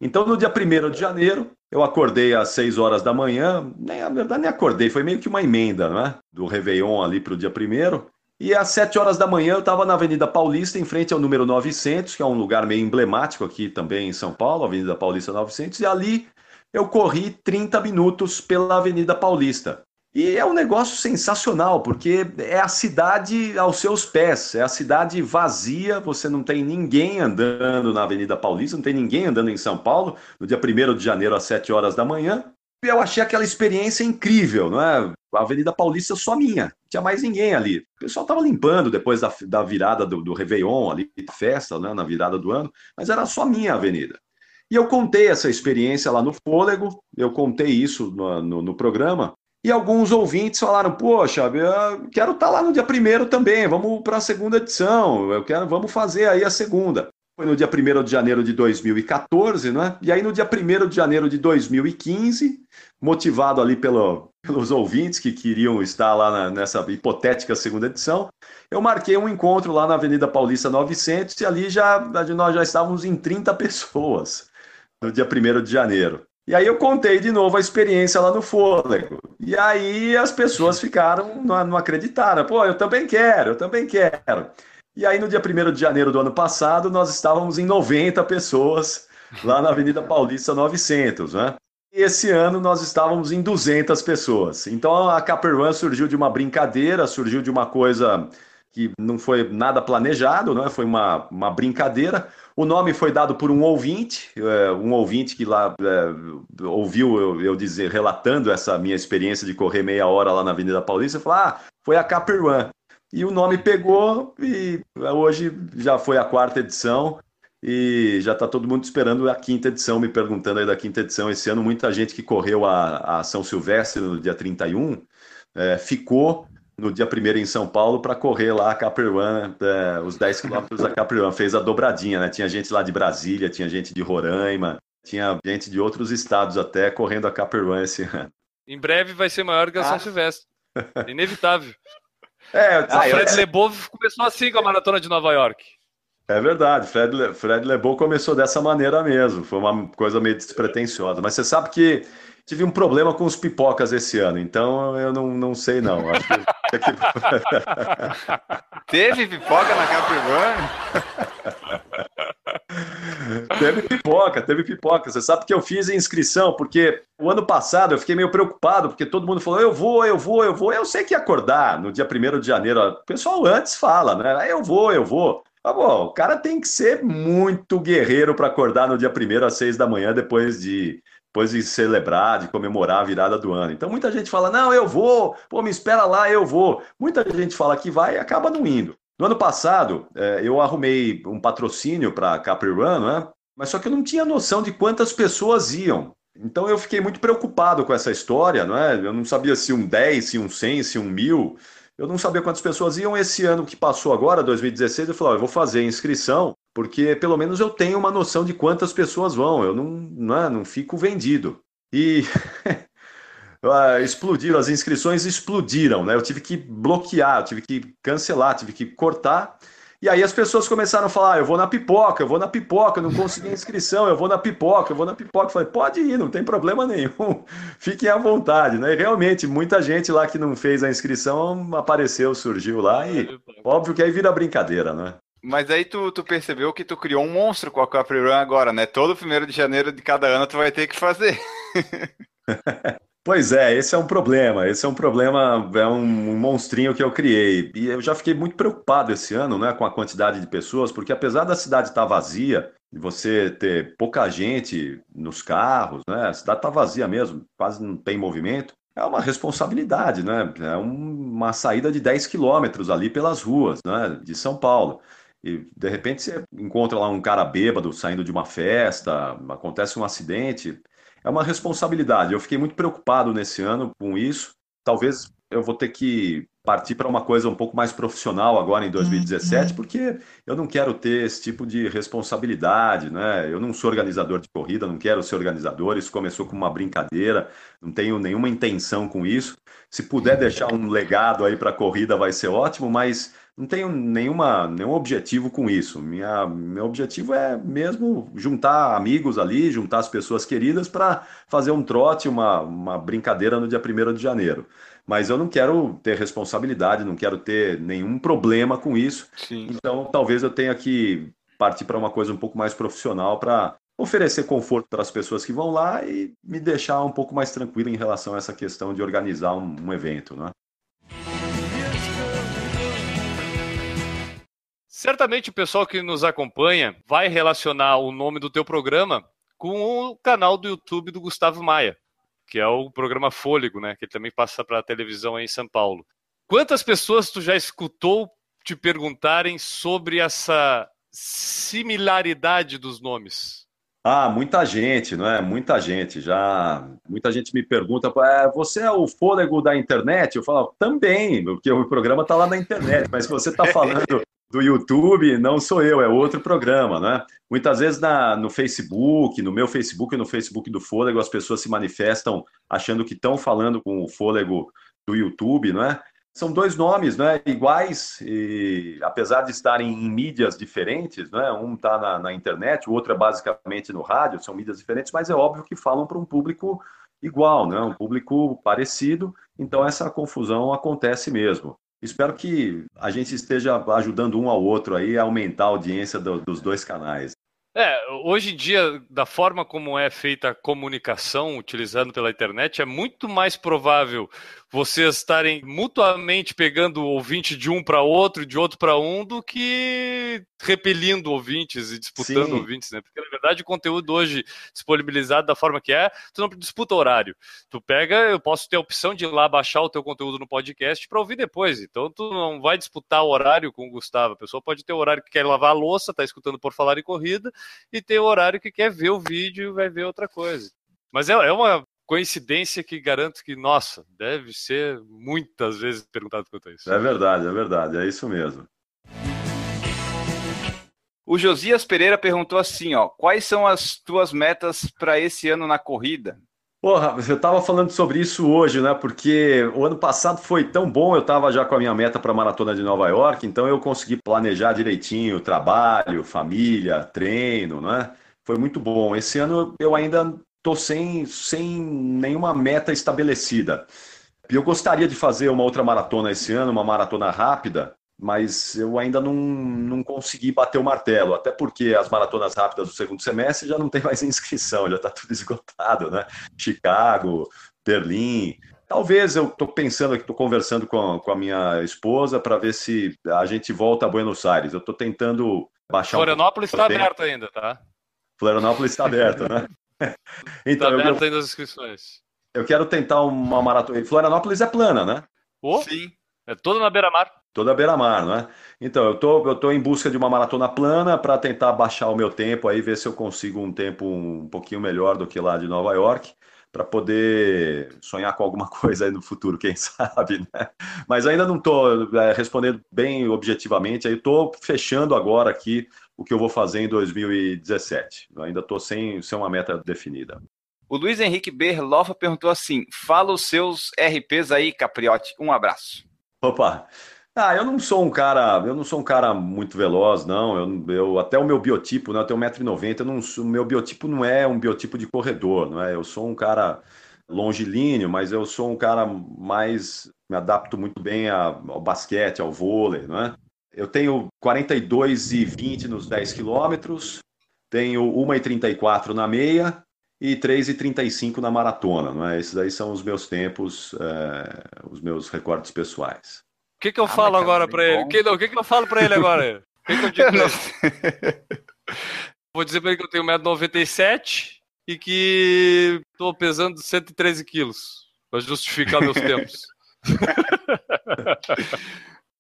Então, no dia 1 de janeiro, eu acordei às 6 horas da manhã, nem, na verdade nem acordei, foi meio que uma emenda, né? Do Réveillon ali para o dia 1 E às 7 horas da manhã eu estava na Avenida Paulista, em frente ao número 900, que é um lugar meio emblemático aqui também em São Paulo, Avenida Paulista 900, e ali eu corri 30 minutos pela Avenida Paulista. E é um negócio sensacional, porque é a cidade aos seus pés, é a cidade vazia, você não tem ninguém andando na Avenida Paulista, não tem ninguém andando em São Paulo, no dia 1 de janeiro às 7 horas da manhã. E eu achei aquela experiência incrível, não é? A Avenida Paulista só minha, não tinha mais ninguém ali. O pessoal estava limpando depois da, da virada do, do Réveillon, ali, festa, né, na virada do ano, mas era só minha avenida. E eu contei essa experiência lá no Fôlego, eu contei isso no, no, no programa, e alguns ouvintes falaram: Poxa, eu quero estar tá lá no dia primeiro também, vamos para a segunda edição, eu quero, vamos fazer aí a segunda. Foi no dia 1 de janeiro de 2014, né? E aí no dia 1 de janeiro de 2015, motivado ali pelo, pelos ouvintes que queriam estar lá na, nessa hipotética segunda edição, eu marquei um encontro lá na Avenida Paulista 900 e ali já nós já estávamos em 30 pessoas no dia 1 de janeiro. E aí eu contei de novo a experiência lá no Fôlego. E aí as pessoas ficaram, não, acreditaram. Pô, eu também quero, eu também quero. E aí no dia 1 de janeiro do ano passado, nós estávamos em 90 pessoas lá na Avenida Paulista 900, né? E esse ano nós estávamos em 200 pessoas. Então a Caperwan surgiu de uma brincadeira, surgiu de uma coisa que não foi nada planejado, né? foi uma, uma brincadeira. O nome foi dado por um ouvinte, é, um ouvinte que lá é, ouviu eu, eu, dizer, relatando essa minha experiência de correr meia hora lá na Avenida Paulista, falou: ah, foi a Caperwan. E o nome pegou e hoje já foi a quarta edição e já está todo mundo esperando a quinta edição, me perguntando aí da quinta edição. Esse ano, muita gente que correu a, a São Silvestre no dia 31 é, ficou no dia 1 em São Paulo para correr lá a Caperwan, é, os 10 quilômetros da Caperwan. Fez a dobradinha, né? Tinha gente lá de Brasília, tinha gente de Roraima, tinha gente de outros estados até correndo a Caperwan esse ano. Em breve vai ser maior que a São ah. Silvestre. Inevitável. É, a Fred eu... Lebov começou assim com a maratona de Nova York. É verdade, Fred, Le... Fred Lebov começou dessa maneira mesmo. Foi uma coisa meio despretensiosa. Mas você sabe que tive um problema com os pipocas esse ano, então eu não, não sei não. Acho que... Teve pipoca na Caprivan? teve pipoca, teve pipoca. Você sabe que eu fiz a inscrição, porque o ano passado eu fiquei meio preocupado, porque todo mundo falou, eu vou, eu vou, eu vou. Eu sei que ia acordar no dia 1 de janeiro. O pessoal antes fala, né? Ah, eu vou, eu vou. Ah, bom, o cara tem que ser muito guerreiro para acordar no dia 1 às 6 da manhã, depois de depois de celebrar, de comemorar a virada do ano. Então muita gente fala: não, eu vou, pô, me espera lá, eu vou. Muita gente fala que vai e acaba não indo. No ano passado, é, eu arrumei um patrocínio para Capri Run, né? mas só que eu não tinha noção de quantas pessoas iam. Então eu fiquei muito preocupado com essa história, não é? Eu não sabia se um 10, se um 100, se um mil. Eu não sabia quantas pessoas iam. Esse ano que passou agora, 2016, eu falei: eu vou fazer a inscrição porque pelo menos eu tenho uma noção de quantas pessoas vão, eu não, não, é, não fico vendido. E ah, explodiram, as inscrições explodiram, né? Eu tive que bloquear, eu tive que cancelar, tive que cortar. E aí as pessoas começaram a falar: ah, eu vou na pipoca, eu vou na pipoca, eu não consegui inscrição, eu vou na pipoca, eu vou na pipoca. Eu falei: pode ir, não tem problema nenhum, fiquem à vontade, né? E realmente, muita gente lá que não fez a inscrição apareceu, surgiu lá e óbvio que aí vira brincadeira, né? Mas aí tu, tu percebeu que tu criou um monstro com a Capri Run agora, né? Todo primeiro de janeiro de cada ano tu vai ter que fazer. Pois é, esse é um problema. Esse é um problema, é um, monstrinho que eu criei. E eu já fiquei muito preocupado esse ano, né, com a quantidade de pessoas, porque apesar da cidade estar vazia, de você ter pouca gente nos carros, né, a cidade está vazia mesmo, quase não tem movimento. É uma responsabilidade, né? É uma saída de 10 quilômetros ali pelas ruas, né, de São Paulo. E de repente você encontra lá um cara bêbado saindo de uma festa, acontece um acidente é uma responsabilidade. Eu fiquei muito preocupado nesse ano com isso. Talvez eu vou ter que partir para uma coisa um pouco mais profissional agora em 2017, uhum. porque eu não quero ter esse tipo de responsabilidade, né? Eu não sou organizador de corrida, não quero ser organizador. Isso começou com uma brincadeira, não tenho nenhuma intenção com isso. Se puder deixar um legado aí para a corrida, vai ser ótimo, mas não tenho nenhuma, nenhum objetivo com isso. Minha, meu objetivo é mesmo juntar amigos ali, juntar as pessoas queridas para fazer um trote, uma, uma brincadeira no dia 1 de janeiro. Mas eu não quero ter responsabilidade, não quero ter nenhum problema com isso. Sim. Então, talvez eu tenha que partir para uma coisa um pouco mais profissional para oferecer conforto para as pessoas que vão lá e me deixar um pouco mais tranquilo em relação a essa questão de organizar um, um evento, né? Certamente o pessoal que nos acompanha vai relacionar o nome do teu programa com o canal do YouTube do Gustavo Maia, que é o programa Fôlego, né? Que ele também passa para a televisão aí em São Paulo. Quantas pessoas tu já escutou te perguntarem sobre essa similaridade dos nomes? Ah, muita gente, não é? Muita gente. Já muita gente me pergunta: é, você é o fôlego da internet? Eu falo também, porque o programa está lá na internet. Mas você está falando do YouTube não sou eu, é outro programa, né? Muitas vezes na, no Facebook, no meu Facebook e no Facebook do Fôlego, as pessoas se manifestam achando que estão falando com o Fôlego do YouTube, não é? São dois nomes né, iguais, e, apesar de estarem em mídias diferentes, né, um está na, na, internet, o outro é basicamente no rádio, são mídias diferentes, mas é óbvio que falam para um público igual, né, um público parecido, então essa confusão acontece mesmo. Espero que a gente esteja ajudando um ao outro aí a aumentar a audiência do, dos dois canais. É, hoje em dia, da forma como é feita a comunicação utilizando pela internet, é muito mais provável vocês estarem mutuamente pegando ouvinte de um para outro, de outro para um, do que repelindo ouvintes e disputando Sim. ouvintes, né? Porque na verdade o conteúdo hoje disponibilizado da forma que é, tu não disputa horário. Tu pega, eu posso ter a opção de ir lá baixar o teu conteúdo no podcast para ouvir depois. Então tu não vai disputar o horário com o Gustavo. A pessoa pode ter o horário que quer lavar a louça, tá escutando por falar em corrida, e ter o horário que quer ver o vídeo e vai ver outra coisa. Mas é, é uma coincidência que garanto que, nossa, deve ser muitas vezes perguntado quanto a isso. É verdade, é verdade, é isso mesmo. O Josias Pereira perguntou assim, ó, quais são as tuas metas para esse ano na corrida? Porra, eu estava falando sobre isso hoje, né? Porque o ano passado foi tão bom, eu estava já com a minha meta para a maratona de Nova York, então eu consegui planejar direitinho trabalho, família, treino, né? Foi muito bom. Esse ano eu ainda estou sem, sem nenhuma meta estabelecida. Eu gostaria de fazer uma outra maratona esse ano, uma maratona rápida, mas eu ainda não, não consegui bater o martelo, até porque as maratonas rápidas do segundo semestre já não tem mais inscrição, já está tudo esgotado, né? Chicago, Berlim. Talvez eu estou pensando aqui, estou conversando com, com a minha esposa para ver se a gente volta a Buenos Aires. Eu estou tentando baixar. Florianópolis está um aberto ainda, tá? Florianópolis está aberto, né? então, tá aberto eu, ainda as inscrições. Eu quero tentar uma maratona. Florianópolis é plana, né? Oh, Sim. É toda na beira-mar. Toda beira-mar, né? Então, eu tô, eu tô em busca de uma maratona plana para tentar baixar o meu tempo aí, ver se eu consigo um tempo um pouquinho melhor do que lá de Nova York, para poder sonhar com alguma coisa aí no futuro, quem sabe, né? Mas ainda não estou é, respondendo bem objetivamente, aí estou fechando agora aqui o que eu vou fazer em 2017. Eu ainda estou sem, sem uma meta definida. O Luiz Henrique Berlofa perguntou assim: fala os seus RPs aí, Capriote. Um abraço. Opa! Ah, eu não sou um cara, eu não sou um cara muito veloz, não. Eu, eu até o meu biotipo, né? Eu tenho 1,90m, o meu biotipo não é um biotipo de corredor, não é? Eu sou um cara longilíneo, mas eu sou um cara mais me adapto muito bem ao basquete, ao vôlei, não é? Eu tenho 42 e 20 nos 10 quilômetros, tenho 1 e 34 na meia e 3,35 na maratona. Não é? Esses aí são os meus tempos, é, os meus recordes pessoais. O que, que eu ah, falo agora para ele? O que, que, que eu falo para ele agora? O que, que eu digo Vou dizer para ele que eu tenho 1,97m e que estou pesando 113 quilos para justificar meus tempos.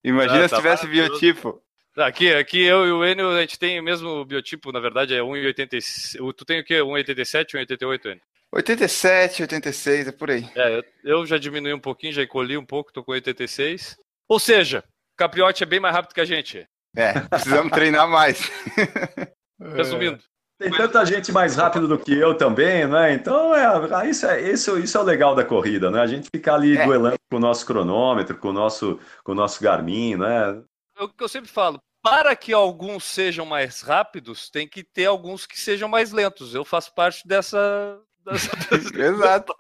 Imagina ah, se tá tivesse biotipo. Aqui, aqui eu e o Enio, a gente tem o mesmo biotipo, na verdade é 1,87. Tu tem o quê? 1,87, 1,88, Enio? 87, 86, é por aí. É, eu, eu já diminui um pouquinho, já encolhi um pouco, tô com 86. Ou seja, o Capriote é bem mais rápido que a gente. É, precisamos treinar mais. Resumindo. Tem tanta gente mais rápido do que eu também, né? Então, é, isso, é, isso, isso é o legal da corrida, né? A gente ficar ali é. duelando com o nosso cronômetro, com o nosso, com o nosso Garmin, né? É o que eu sempre falo. Para que alguns sejam mais rápidos, tem que ter alguns que sejam mais lentos. Eu faço parte dessa. dessa... Exato.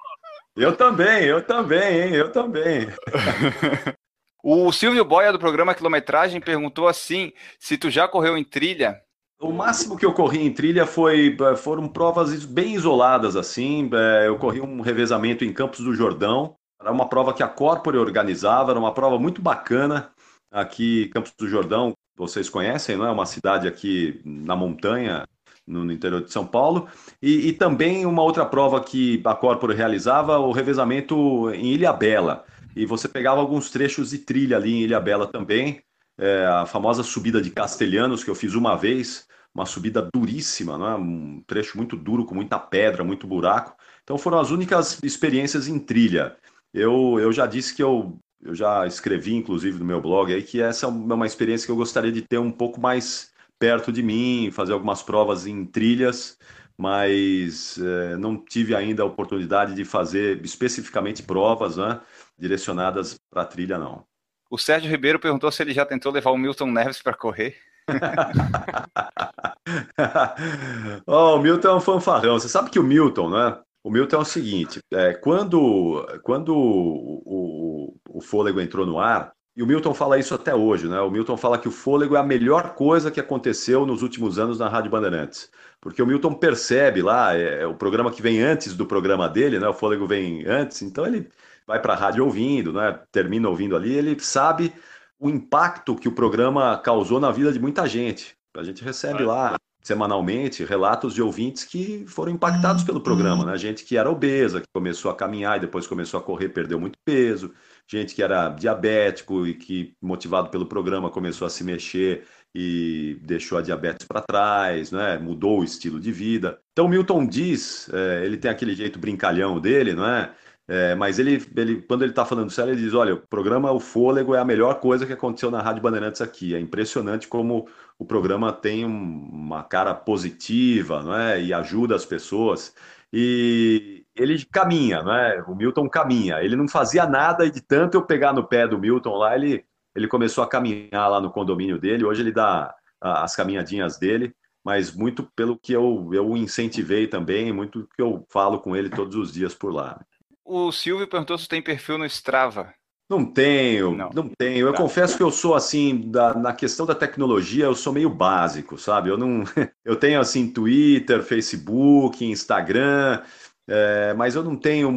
Eu também, eu também, hein? Eu também. o Silvio Boia, do programa Quilometragem, perguntou assim: se tu já correu em trilha o máximo que eu corri em trilha foi eh, foram provas bem isoladas assim. Eh, eu corri um revezamento em Campos do Jordão. Era uma prova que a Corpore organizava, era uma prova muito bacana aqui Campos do Jordão. Vocês conhecem, não é? Uma cidade aqui na montanha, no, interior de São Paulo. E, e, também uma outra prova que a Corpore realizava, o revezamento em Ilha Bela. E você pegava alguns trechos de trilha ali em Ilha Bela também. É, a famosa subida de Castelhanos, que eu fiz uma vez, uma subida duríssima, né? um trecho muito duro, com muita pedra, muito buraco. Então foram as únicas experiências em trilha. Eu, eu já disse que eu, eu já escrevi, inclusive, no meu blog, aí, que essa é uma experiência que eu gostaria de ter um pouco mais perto de mim, fazer algumas provas em trilhas, mas é, não tive ainda a oportunidade de fazer especificamente provas né, direcionadas para trilha, não. O Sérgio Ribeiro perguntou se ele já tentou levar o Milton Neves para correr. oh, o Milton é um fanfarrão. Você sabe que o Milton, né? O Milton é o seguinte: é, quando, quando o, o, o fôlego entrou no ar, e o Milton fala isso até hoje, né? O Milton fala que o fôlego é a melhor coisa que aconteceu nos últimos anos na Rádio Bandeirantes. Porque o Milton percebe lá, é, é o programa que vem antes do programa dele, né? O fôlego vem antes, então ele vai para a rádio ouvindo, né? Termina ouvindo ali, ele sabe o impacto que o programa causou na vida de muita gente. A gente recebe lá semanalmente relatos de ouvintes que foram impactados pelo programa, né? Gente que era obesa, que começou a caminhar e depois começou a correr, perdeu muito peso, gente que era diabético e que motivado pelo programa começou a se mexer e deixou a diabetes para trás, né? Mudou o estilo de vida. Então Milton diz, é, ele tem aquele jeito brincalhão dele, não é? É, mas ele, ele, quando ele está falando sério, ele diz: olha, o programa O Fôlego é a melhor coisa que aconteceu na Rádio Bandeirantes aqui. É impressionante como o programa tem uma cara positiva, não é? E ajuda as pessoas. E ele caminha, não é? O Milton caminha. Ele não fazia nada e de tanto eu pegar no pé do Milton lá, ele, ele começou a caminhar lá no condomínio dele. Hoje ele dá as caminhadinhas dele mas muito pelo que eu, eu incentivei também, muito que eu falo com ele todos os dias por lá. O Silvio perguntou se tem perfil no Strava. Não tenho, não, não tenho. Eu tá. confesso que eu sou assim, da, na questão da tecnologia, eu sou meio básico, sabe? Eu não, eu tenho assim Twitter, Facebook, Instagram, é, mas eu não tenho,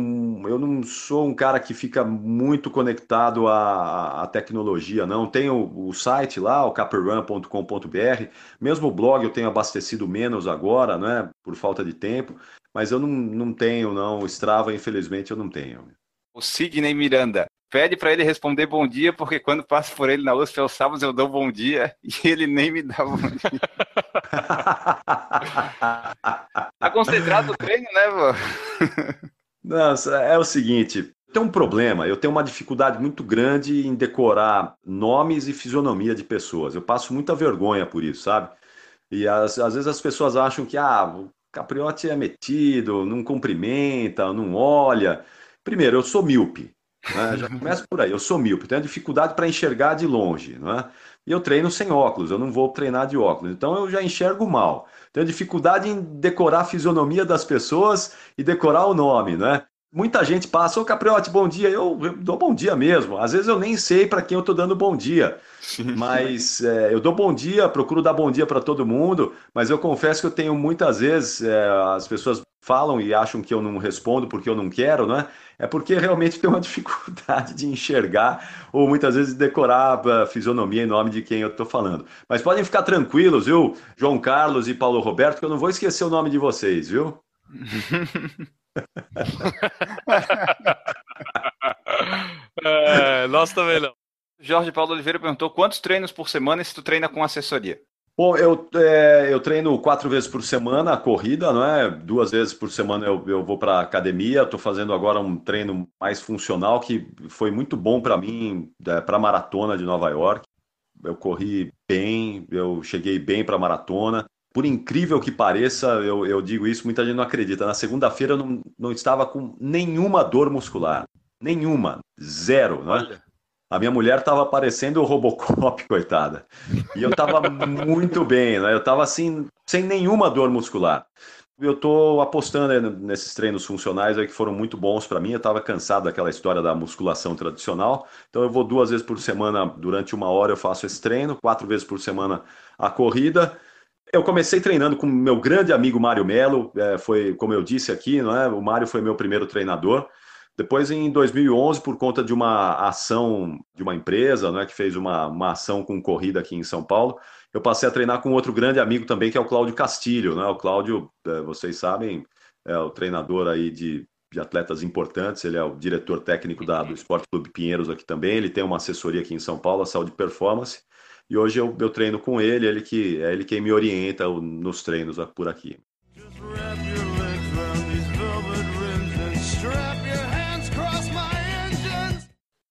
eu não sou um cara que fica muito conectado à, à tecnologia, não. Tenho o site lá, o caperrun.com.br, mesmo o blog eu tenho abastecido menos agora, né, por falta de tempo, mas eu não, não tenho, não. O Strava, infelizmente, eu não tenho. O Sidney Miranda. Pede para ele responder bom dia, porque quando passo por ele na USP aos sábados eu dou bom dia e ele nem me dá bom dia. tá concentrado no treino, né, vô? Nossa, é o seguinte, tem um problema, eu tenho uma dificuldade muito grande em decorar nomes e fisionomia de pessoas. Eu passo muita vergonha por isso, sabe? E às, às vezes as pessoas acham que ah, Capriotti é metido, não cumprimenta, não olha. Primeiro, eu sou míope. Né? Já começa por aí. Eu sou míope, tenho dificuldade para enxergar de longe. Né? E eu treino sem óculos, eu não vou treinar de óculos. Então eu já enxergo mal. Tenho dificuldade em decorar a fisionomia das pessoas e decorar o nome. Né? Muita gente passa, ô Capriotti, bom dia. Eu, eu, dou bom dia mesmo. Às vezes eu nem sei para quem eu estou dando bom dia. Mas é, eu dou bom dia, procuro dar bom dia para todo mundo. Mas eu confesso que eu tenho muitas vezes, é, as pessoas falam e acham que eu não respondo porque eu não quero, né? É porque realmente tem uma dificuldade de enxergar ou muitas vezes decorar a fisionomia em nome de quem eu estou falando. Mas podem ficar tranquilos, viu, João Carlos e Paulo Roberto, que eu não vou esquecer o nome de vocês, viu? é, nós também não. Jorge Paulo Oliveira perguntou quantos treinos por semana se tu treina com assessoria? Bom, eu, é, eu treino quatro vezes por semana a corrida, não é? Duas vezes por semana eu, eu vou para academia. Estou fazendo agora um treino mais funcional que foi muito bom para mim, é, para a maratona de Nova York. Eu corri bem, eu cheguei bem para a maratona. Por incrível que pareça, eu, eu digo isso, muita gente não acredita. Na segunda-feira eu não, não estava com nenhuma dor muscular. Nenhuma. Zero, não é? A minha mulher estava parecendo o Robocop, coitada. E eu estava muito bem, né? Eu estava assim, sem nenhuma dor muscular. Eu estou apostando nesses treinos funcionais aí que foram muito bons para mim. Eu estava cansado daquela história da musculação tradicional. Então eu vou duas vezes por semana, durante uma hora eu faço esse treino, quatro vezes por semana a corrida. Eu comecei treinando com meu grande amigo Mário Melo, é, foi como eu disse aqui, não é? O Mário foi meu primeiro treinador. Depois, em 2011, por conta de uma ação de uma empresa, né, que fez uma, uma ação com corrida aqui em São Paulo, eu passei a treinar com outro grande amigo também, que é o Cláudio Castilho. Né? O Cláudio, é, vocês sabem, é o treinador aí de, de atletas importantes, ele é o diretor técnico da, do Esporte Clube Pinheiros aqui também, ele tem uma assessoria aqui em São Paulo, a Saúde Performance, e hoje eu, eu treino com ele, ele que, é ele quem me orienta nos treinos por aqui.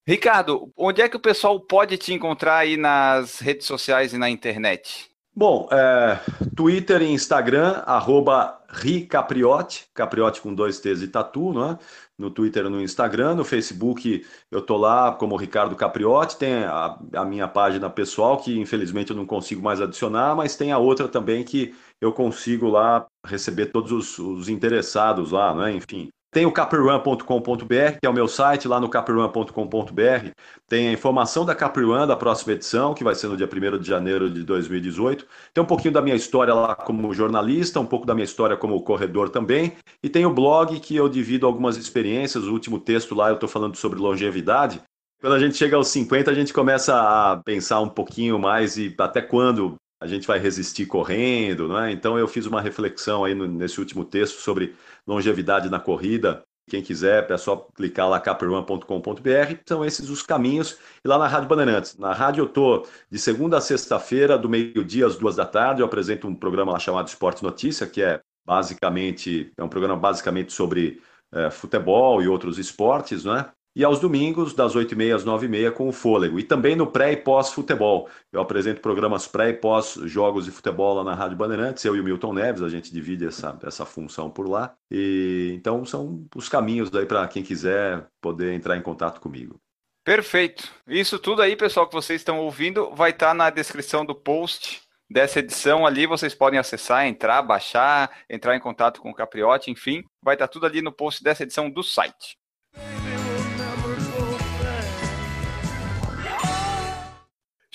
Ricardo, onde é que o pessoal pode te encontrar aí nas redes sociais e na internet? Bom, é, Twitter e Instagram, arroba ricapriote, capriote com dois T's e tatu, não é? No Twitter no Instagram, no Facebook eu tô lá como Ricardo Capriote, tem a, a, minha página pessoal que infelizmente eu não consigo mais adicionar, mas tem a outra também que eu consigo lá receber todos os, os interessados lá, né? Enfim, tem o caprun.com.br, que é o meu site, lá no caprun.com.br tem a informação da Caprun da próxima edição, que vai ser no dia 1 de janeiro de 2018. Tem um pouquinho da minha história lá como jornalista, um pouco da minha história como corredor também. E tem o blog que eu divido algumas experiências. O último texto lá eu estou falando sobre longevidade. Quando a gente chega aos 50, a gente começa a pensar um pouquinho mais e até quando a gente vai resistir correndo, não é? Então eu fiz uma reflexão aí no, nesse último texto sobre longevidade na corrida. Quem quiser, é só clicar lá caperone.com.br. São esses os caminhos. E lá na Rádio Bandeirantes. Na rádio eu tô de segunda a sexta-feira, do meio-dia às duas da tarde. Eu apresento um programa lá chamado Esporte Notícia, que é basicamente é um programa basicamente sobre é, futebol e outros esportes, né? E aos domingos, das 8h30 às 9h30, com o Fôlego. E também no pré e pós-futebol. Eu apresento programas pré e pós-jogos de futebol lá na Rádio Bandeirantes, eu e o Milton Neves, a gente divide essa, essa função por lá. E Então são os caminhos aí para quem quiser poder entrar em contato comigo. Perfeito. Isso tudo aí, pessoal, que vocês estão ouvindo, vai estar tá na descrição do post dessa edição ali. Vocês podem acessar, entrar, baixar, entrar em contato com o Capriote, enfim. Vai estar tá tudo ali no post dessa edição do site.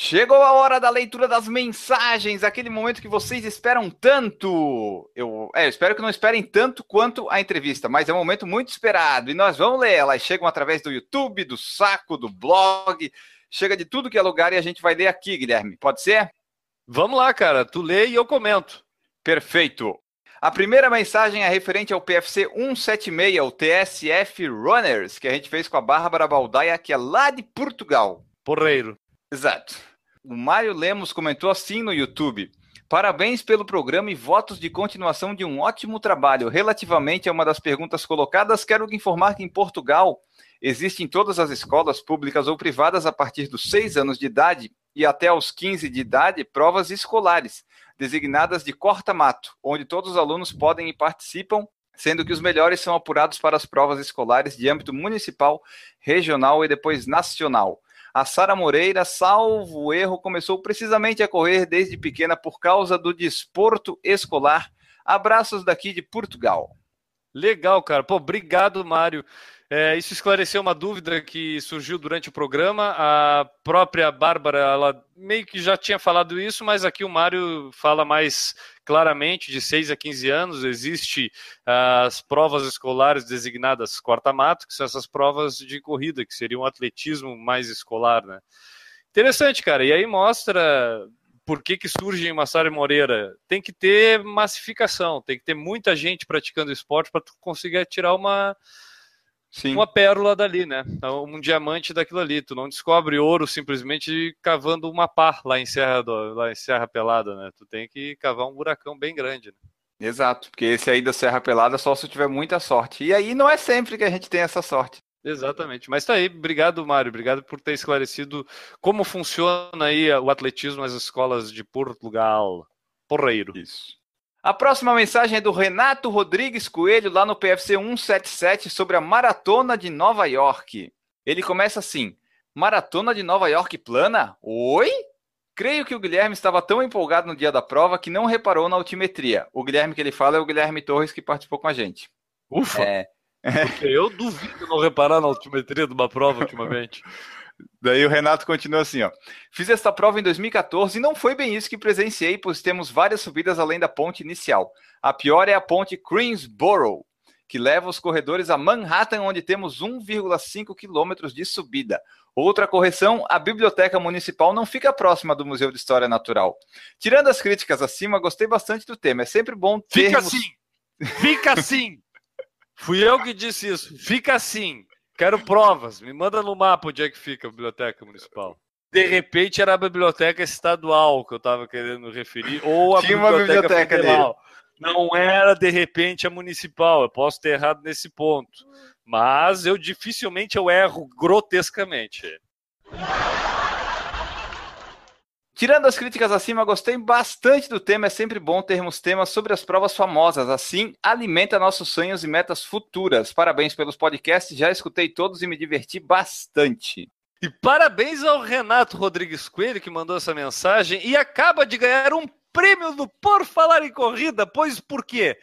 Chegou a hora da leitura das mensagens, aquele momento que vocês esperam tanto. Eu, é, eu espero que não esperem tanto quanto a entrevista, mas é um momento muito esperado e nós vamos ler. Elas chegam através do YouTube, do saco, do blog, chega de tudo que é lugar e a gente vai ler aqui, Guilherme. Pode ser? Vamos lá, cara. Tu lê e eu comento. Perfeito. A primeira mensagem é referente ao PFC 176, o TSF Runners, que a gente fez com a Bárbara Baldaia, que é lá de Portugal. Porreiro. Exato. O Mário Lemos comentou assim no YouTube. Parabéns pelo programa e votos de continuação de um ótimo trabalho. Relativamente a uma das perguntas colocadas, quero informar que em Portugal existe em todas as escolas públicas ou privadas a partir dos 6 anos de idade e até aos 15 de idade provas escolares, designadas de corta-mato, onde todos os alunos podem e participam, sendo que os melhores são apurados para as provas escolares de âmbito municipal, regional e depois nacional. A Sara Moreira, salvo erro, começou precisamente a correr desde pequena por causa do desporto escolar. Abraços daqui de Portugal. Legal, cara. Pô, obrigado, Mário. É, isso esclareceu uma dúvida que surgiu durante o programa. A própria Bárbara, ela meio que já tinha falado isso, mas aqui o Mário fala mais claramente, de 6 a 15 anos, existe as provas escolares designadas quarta-mato, que são essas provas de corrida, que seriam um atletismo mais escolar, né? Interessante, cara. E aí mostra por que, que surge em Massaro Moreira? Tem que ter massificação, tem que ter muita gente praticando esporte para conseguir tirar uma, Sim. uma pérola dali, né? Então, um diamante daquilo ali. Tu não descobre ouro simplesmente cavando uma pá lá em Serra, do, lá em Serra Pelada, né? Tu tem que cavar um buracão bem grande. Né? Exato, porque esse aí da Serra Pelada só se tiver muita sorte. E aí não é sempre que a gente tem essa sorte. Exatamente. Mas tá aí, obrigado, Mário. Obrigado por ter esclarecido como funciona aí o atletismo nas escolas de Portugal. Porreiro. Isso. A próxima mensagem é do Renato Rodrigues Coelho, lá no PFC 177, sobre a Maratona de Nova York. Ele começa assim: Maratona de Nova York plana? Oi? Creio que o Guilherme estava tão empolgado no dia da prova que não reparou na altimetria. O Guilherme que ele fala é o Guilherme Torres que participou com a gente. Ufa! É... Eu duvido não reparar na altimetria de uma prova ultimamente. Daí o Renato continua assim, ó. Fiz esta prova em 2014 e não foi bem isso que presenciei, pois temos várias subidas além da ponte inicial. A pior é a ponte Greensboro, que leva os corredores a Manhattan, onde temos 1,5 quilômetros de subida. Outra correção, a biblioteca municipal não fica próxima do Museu de História Natural. Tirando as críticas acima, gostei bastante do tema. É sempre bom ter. Fica assim! Fica assim! Fui eu que disse isso. Fica assim! Quero provas. Me manda no mapa onde é que fica a biblioteca municipal. De repente era a biblioteca estadual que eu estava querendo referir, ou a Tinha biblioteca, biblioteca federal. Dele. Não era de repente a municipal. Eu posso ter errado nesse ponto, mas eu dificilmente eu erro grotescamente. Tirando as críticas acima, gostei bastante do tema. É sempre bom termos temas sobre as provas famosas. Assim, alimenta nossos sonhos e metas futuras. Parabéns pelos podcasts. Já escutei todos e me diverti bastante. E parabéns ao Renato Rodrigues Coelho que mandou essa mensagem e acaba de ganhar um prêmio do Por Falar em Corrida. Pois por quê?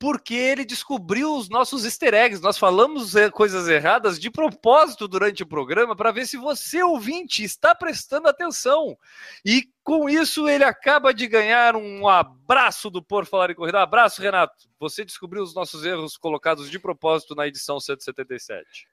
Porque ele descobriu os nossos easter eggs. Nós falamos coisas erradas de propósito durante o programa para ver se você, ouvinte, está prestando atenção. E com isso ele acaba de ganhar um abraço do Por Falar em Corrida. Abraço, Renato. Você descobriu os nossos erros colocados de propósito na edição 177.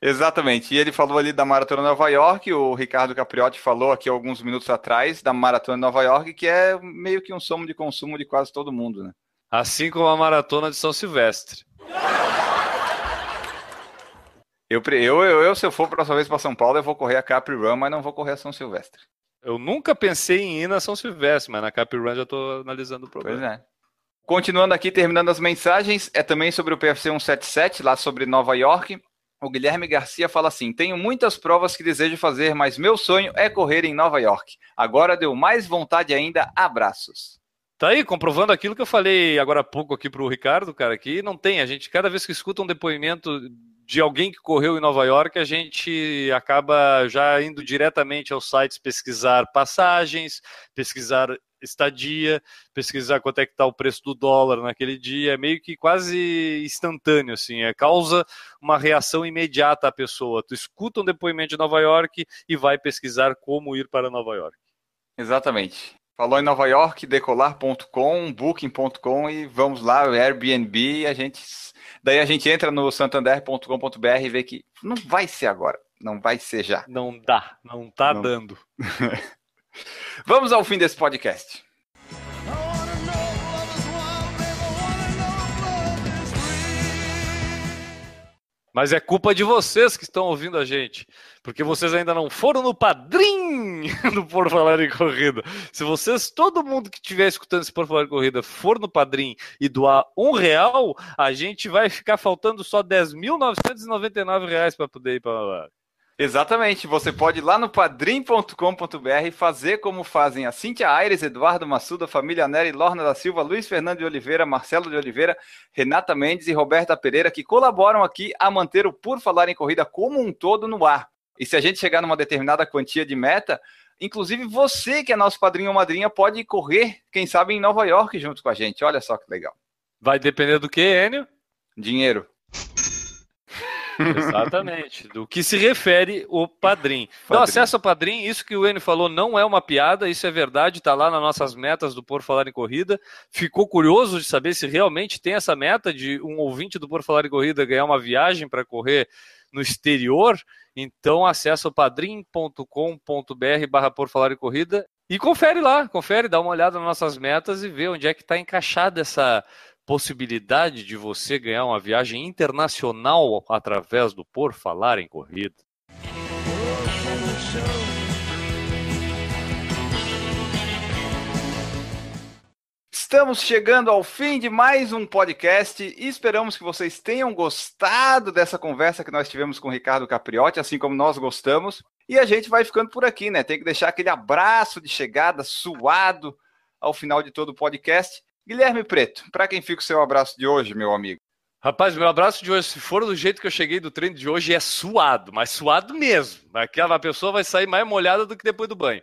Exatamente. E ele falou ali da Maratona Nova York, o Ricardo Capriotti falou aqui alguns minutos atrás da Maratona Nova York, que é meio que um somo de consumo de quase todo mundo, né? Assim como a maratona de São Silvestre. Eu, eu, eu, se eu for próxima vez para São Paulo, eu vou correr a Capri Run, mas não vou correr a São Silvestre. Eu nunca pensei em ir na São Silvestre, mas na Capri Run já estou analisando o problema. Pois é. Continuando aqui, terminando as mensagens, é também sobre o PFC 177, lá sobre Nova York. O Guilherme Garcia fala assim: Tenho muitas provas que desejo fazer, mas meu sonho é correr em Nova York. Agora deu mais vontade ainda. Abraços. Tá aí, comprovando aquilo que eu falei agora há pouco aqui para o Ricardo, cara, que não tem. A gente, cada vez que escuta um depoimento de alguém que correu em Nova York, a gente acaba já indo diretamente aos sites pesquisar passagens, pesquisar estadia, pesquisar quanto é que está o preço do dólar naquele dia, é meio que quase instantâneo, assim, é, causa uma reação imediata à pessoa. Tu escuta um depoimento de Nova York e vai pesquisar como ir para Nova York. Exatamente. Falou em Nova York, decolar.com, booking.com e vamos lá, Airbnb, a gente daí a gente entra no santander.com.br e vê que não vai ser agora, não vai ser já. Não dá, não tá não. dando. vamos ao fim desse podcast. Mas é culpa de vocês que estão ouvindo a gente, porque vocês ainda não foram no padrinho do Por Falar em Corrida. Se vocês, todo mundo que estiver escutando esse Por Falar em Corrida, for no padrinho e doar um real, a gente vai ficar faltando só 10.999 reais para poder ir para lá. Exatamente, você pode ir lá no padrim.com.br fazer como fazem a Cíntia Aires, Eduardo Massuda, família Nery, Lorna da Silva, Luiz Fernando de Oliveira, Marcelo de Oliveira, Renata Mendes e Roberta Pereira, que colaboram aqui a manter o Por Falar em Corrida como um todo no ar. E se a gente chegar numa determinada quantia de meta, inclusive você que é nosso padrinho ou madrinha pode correr, quem sabe, em Nova York junto com a gente. Olha só que legal. Vai depender do que, Enio? Dinheiro. Exatamente. Do que se refere o padrinho. Então, acesso ao padrinho, isso que o Enio falou não é uma piada, isso é verdade, está lá nas nossas metas do Por Falar em Corrida. Ficou curioso de saber se realmente tem essa meta de um ouvinte do Por Falar em Corrida ganhar uma viagem para correr no exterior. Então, acessa o padrim.com.br barra Por Falar em Corrida e confere lá, confere, dá uma olhada nas nossas metas e vê onde é que está encaixada essa possibilidade de você ganhar uma viagem internacional através do Por Falar em Corrida. Estamos chegando ao fim de mais um podcast e esperamos que vocês tenham gostado dessa conversa que nós tivemos com o Ricardo Capriotti, assim como nós gostamos. E a gente vai ficando por aqui, né? Tem que deixar aquele abraço de chegada suado ao final de todo o podcast. Guilherme Preto, para quem fica o seu abraço de hoje, meu amigo? Rapaz, meu abraço de hoje, se for do jeito que eu cheguei do treino de hoje, é suado, mas suado mesmo. Aquela pessoa vai sair mais molhada do que depois do banho.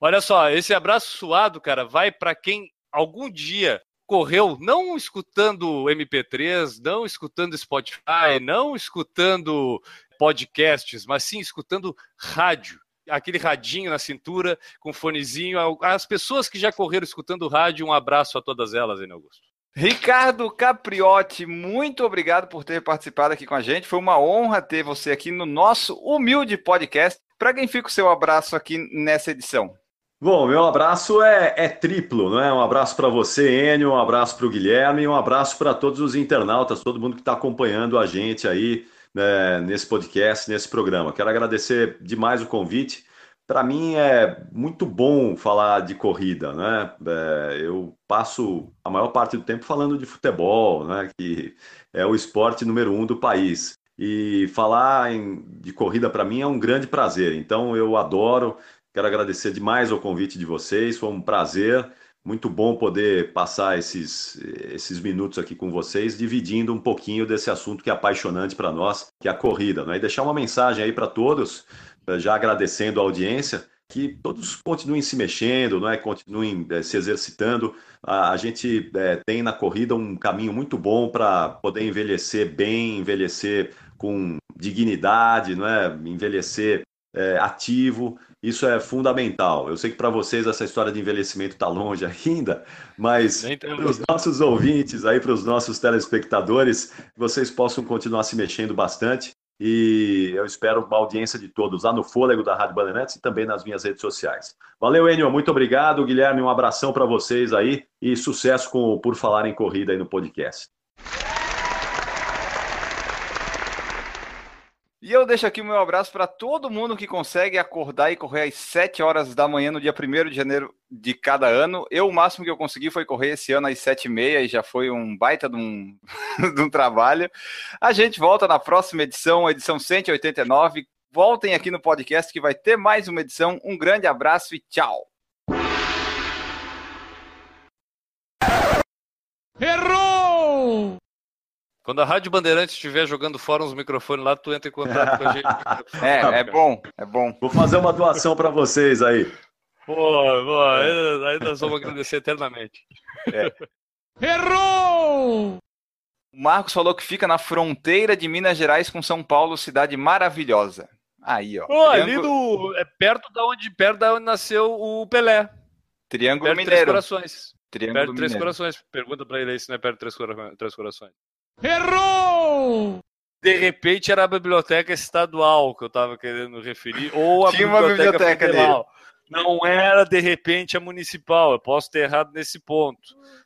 Olha só, esse abraço suado, cara, vai para quem algum dia correu não escutando MP3, não escutando Spotify, não escutando podcasts, mas sim escutando rádio aquele radinho na cintura, com fonezinho. As pessoas que já correram escutando rádio, um abraço a todas elas, hein, Augusto? Ricardo Capriotti, muito obrigado por ter participado aqui com a gente. Foi uma honra ter você aqui no nosso humilde podcast. Para quem fica o seu abraço aqui nessa edição? Bom, meu abraço é, é triplo, não é? Um abraço para você, Enio, um abraço para o Guilherme e um abraço para todos os internautas, todo mundo que está acompanhando a gente aí né, nesse podcast, nesse programa. Quero agradecer demais o convite. Para mim é muito bom falar de corrida, né? É, eu passo a maior parte do tempo falando de futebol, né? Que é o esporte número um do país. E falar em, de corrida para mim é um grande prazer. Então eu adoro. Quero agradecer demais o convite de vocês. Foi um prazer. Muito bom poder passar esses, esses minutos aqui com vocês, dividindo um pouquinho desse assunto que é apaixonante para nós, que é a corrida. Né? E deixar uma mensagem aí para todos, eh, já agradecendo a audiência, que todos continuem se mexendo, é? continuem é, se exercitando. A, a gente é, tem na corrida um caminho muito bom para poder envelhecer bem, envelhecer com dignidade, não é? envelhecer é, ativo. Isso é fundamental. Eu sei que para vocês essa história de envelhecimento está longe ainda, mas para os nossos ouvintes, aí para os nossos telespectadores, vocês possam continuar se mexendo bastante. E eu espero uma audiência de todos lá no Fôlego da Rádio Bandeirantes e também nas minhas redes sociais. Valeu, Enio. Muito obrigado. Guilherme, um abração para vocês aí e sucesso com o Por Falar em Corrida aí no podcast. E eu deixo aqui o meu abraço para todo mundo que consegue acordar e correr às 7 horas da manhã no dia 1 de janeiro de cada ano. Eu, o máximo que eu consegui foi correr esse ano às 7h30 e já foi um baita de um, de um trabalho. A gente volta na próxima edição, edição 189. Voltem aqui no podcast que vai ter mais uma edição. Um grande abraço e tchau! Errou! Quando a Rádio Bandeirantes estiver jogando fora uns microfones lá, tu entra em contato com a gente. é, é bom, é bom. Vou fazer uma doação para vocês aí. Pô, pô aí, nós vamos agradecer eternamente. É. Errou! O Marcos falou que fica na fronteira de Minas Gerais com São Paulo, cidade maravilhosa. Aí, ó. Pô, ali do. É perto da onde, perto da onde nasceu o Pelé. Triângulo perto Mineiro. Três Corações. Triângulo perto de Três Mineiro. Corações. Pergunta pra ele aí se não é perto de três Corações. Errou! De repente era a biblioteca estadual que eu estava querendo referir, ou a Tinha uma biblioteca, biblioteca federal. Não era de repente a municipal. Eu posso ter errado nesse ponto,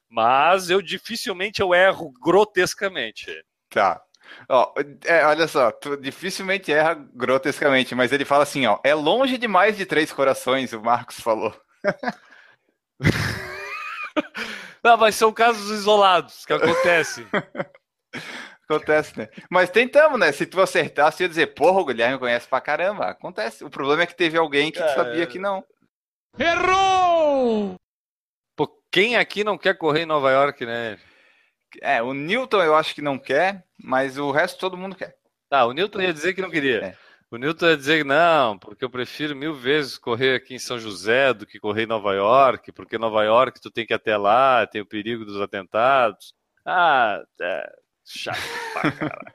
mas eu dificilmente eu erro grotescamente. Tá. Ó, é, olha só, tu dificilmente erra grotescamente, mas ele fala assim, ó, é longe demais de três corações, o Marcos falou. Não, mas são casos isolados que acontecem. Acontece, né? Mas tentamos, né? Se tu acertasse, ia dizer, porra, o Guilherme conhece pra caramba. Acontece. O problema é que teve alguém que É. sabia que não. Errou! Pô, quem aqui não quer correr em Nova York, né? É, o Newton eu acho que não quer, mas o resto todo mundo quer. Ah, o Newton ia dizer que não queria. É. O Newton ia dizer que não, porque eu prefiro mil vezes correr aqui em São José do que correr em Nova York, porque Nova York tu tem que ir até lá, tem o perigo dos atentados. Ah, é chato pra caralho.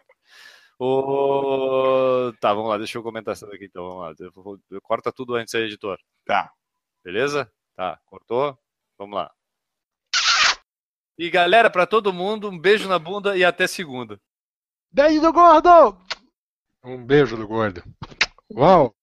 Tá, vamos lá, deixa eu comentar essa daqui então. Vamos lá. Corta tudo antes aí, editor. Tá. Beleza? Tá, cortou? Vamos lá. E galera, pra todo mundo, um beijo na bunda e até segunda. Beijo do gordo! Um beijo do gordo. Uau!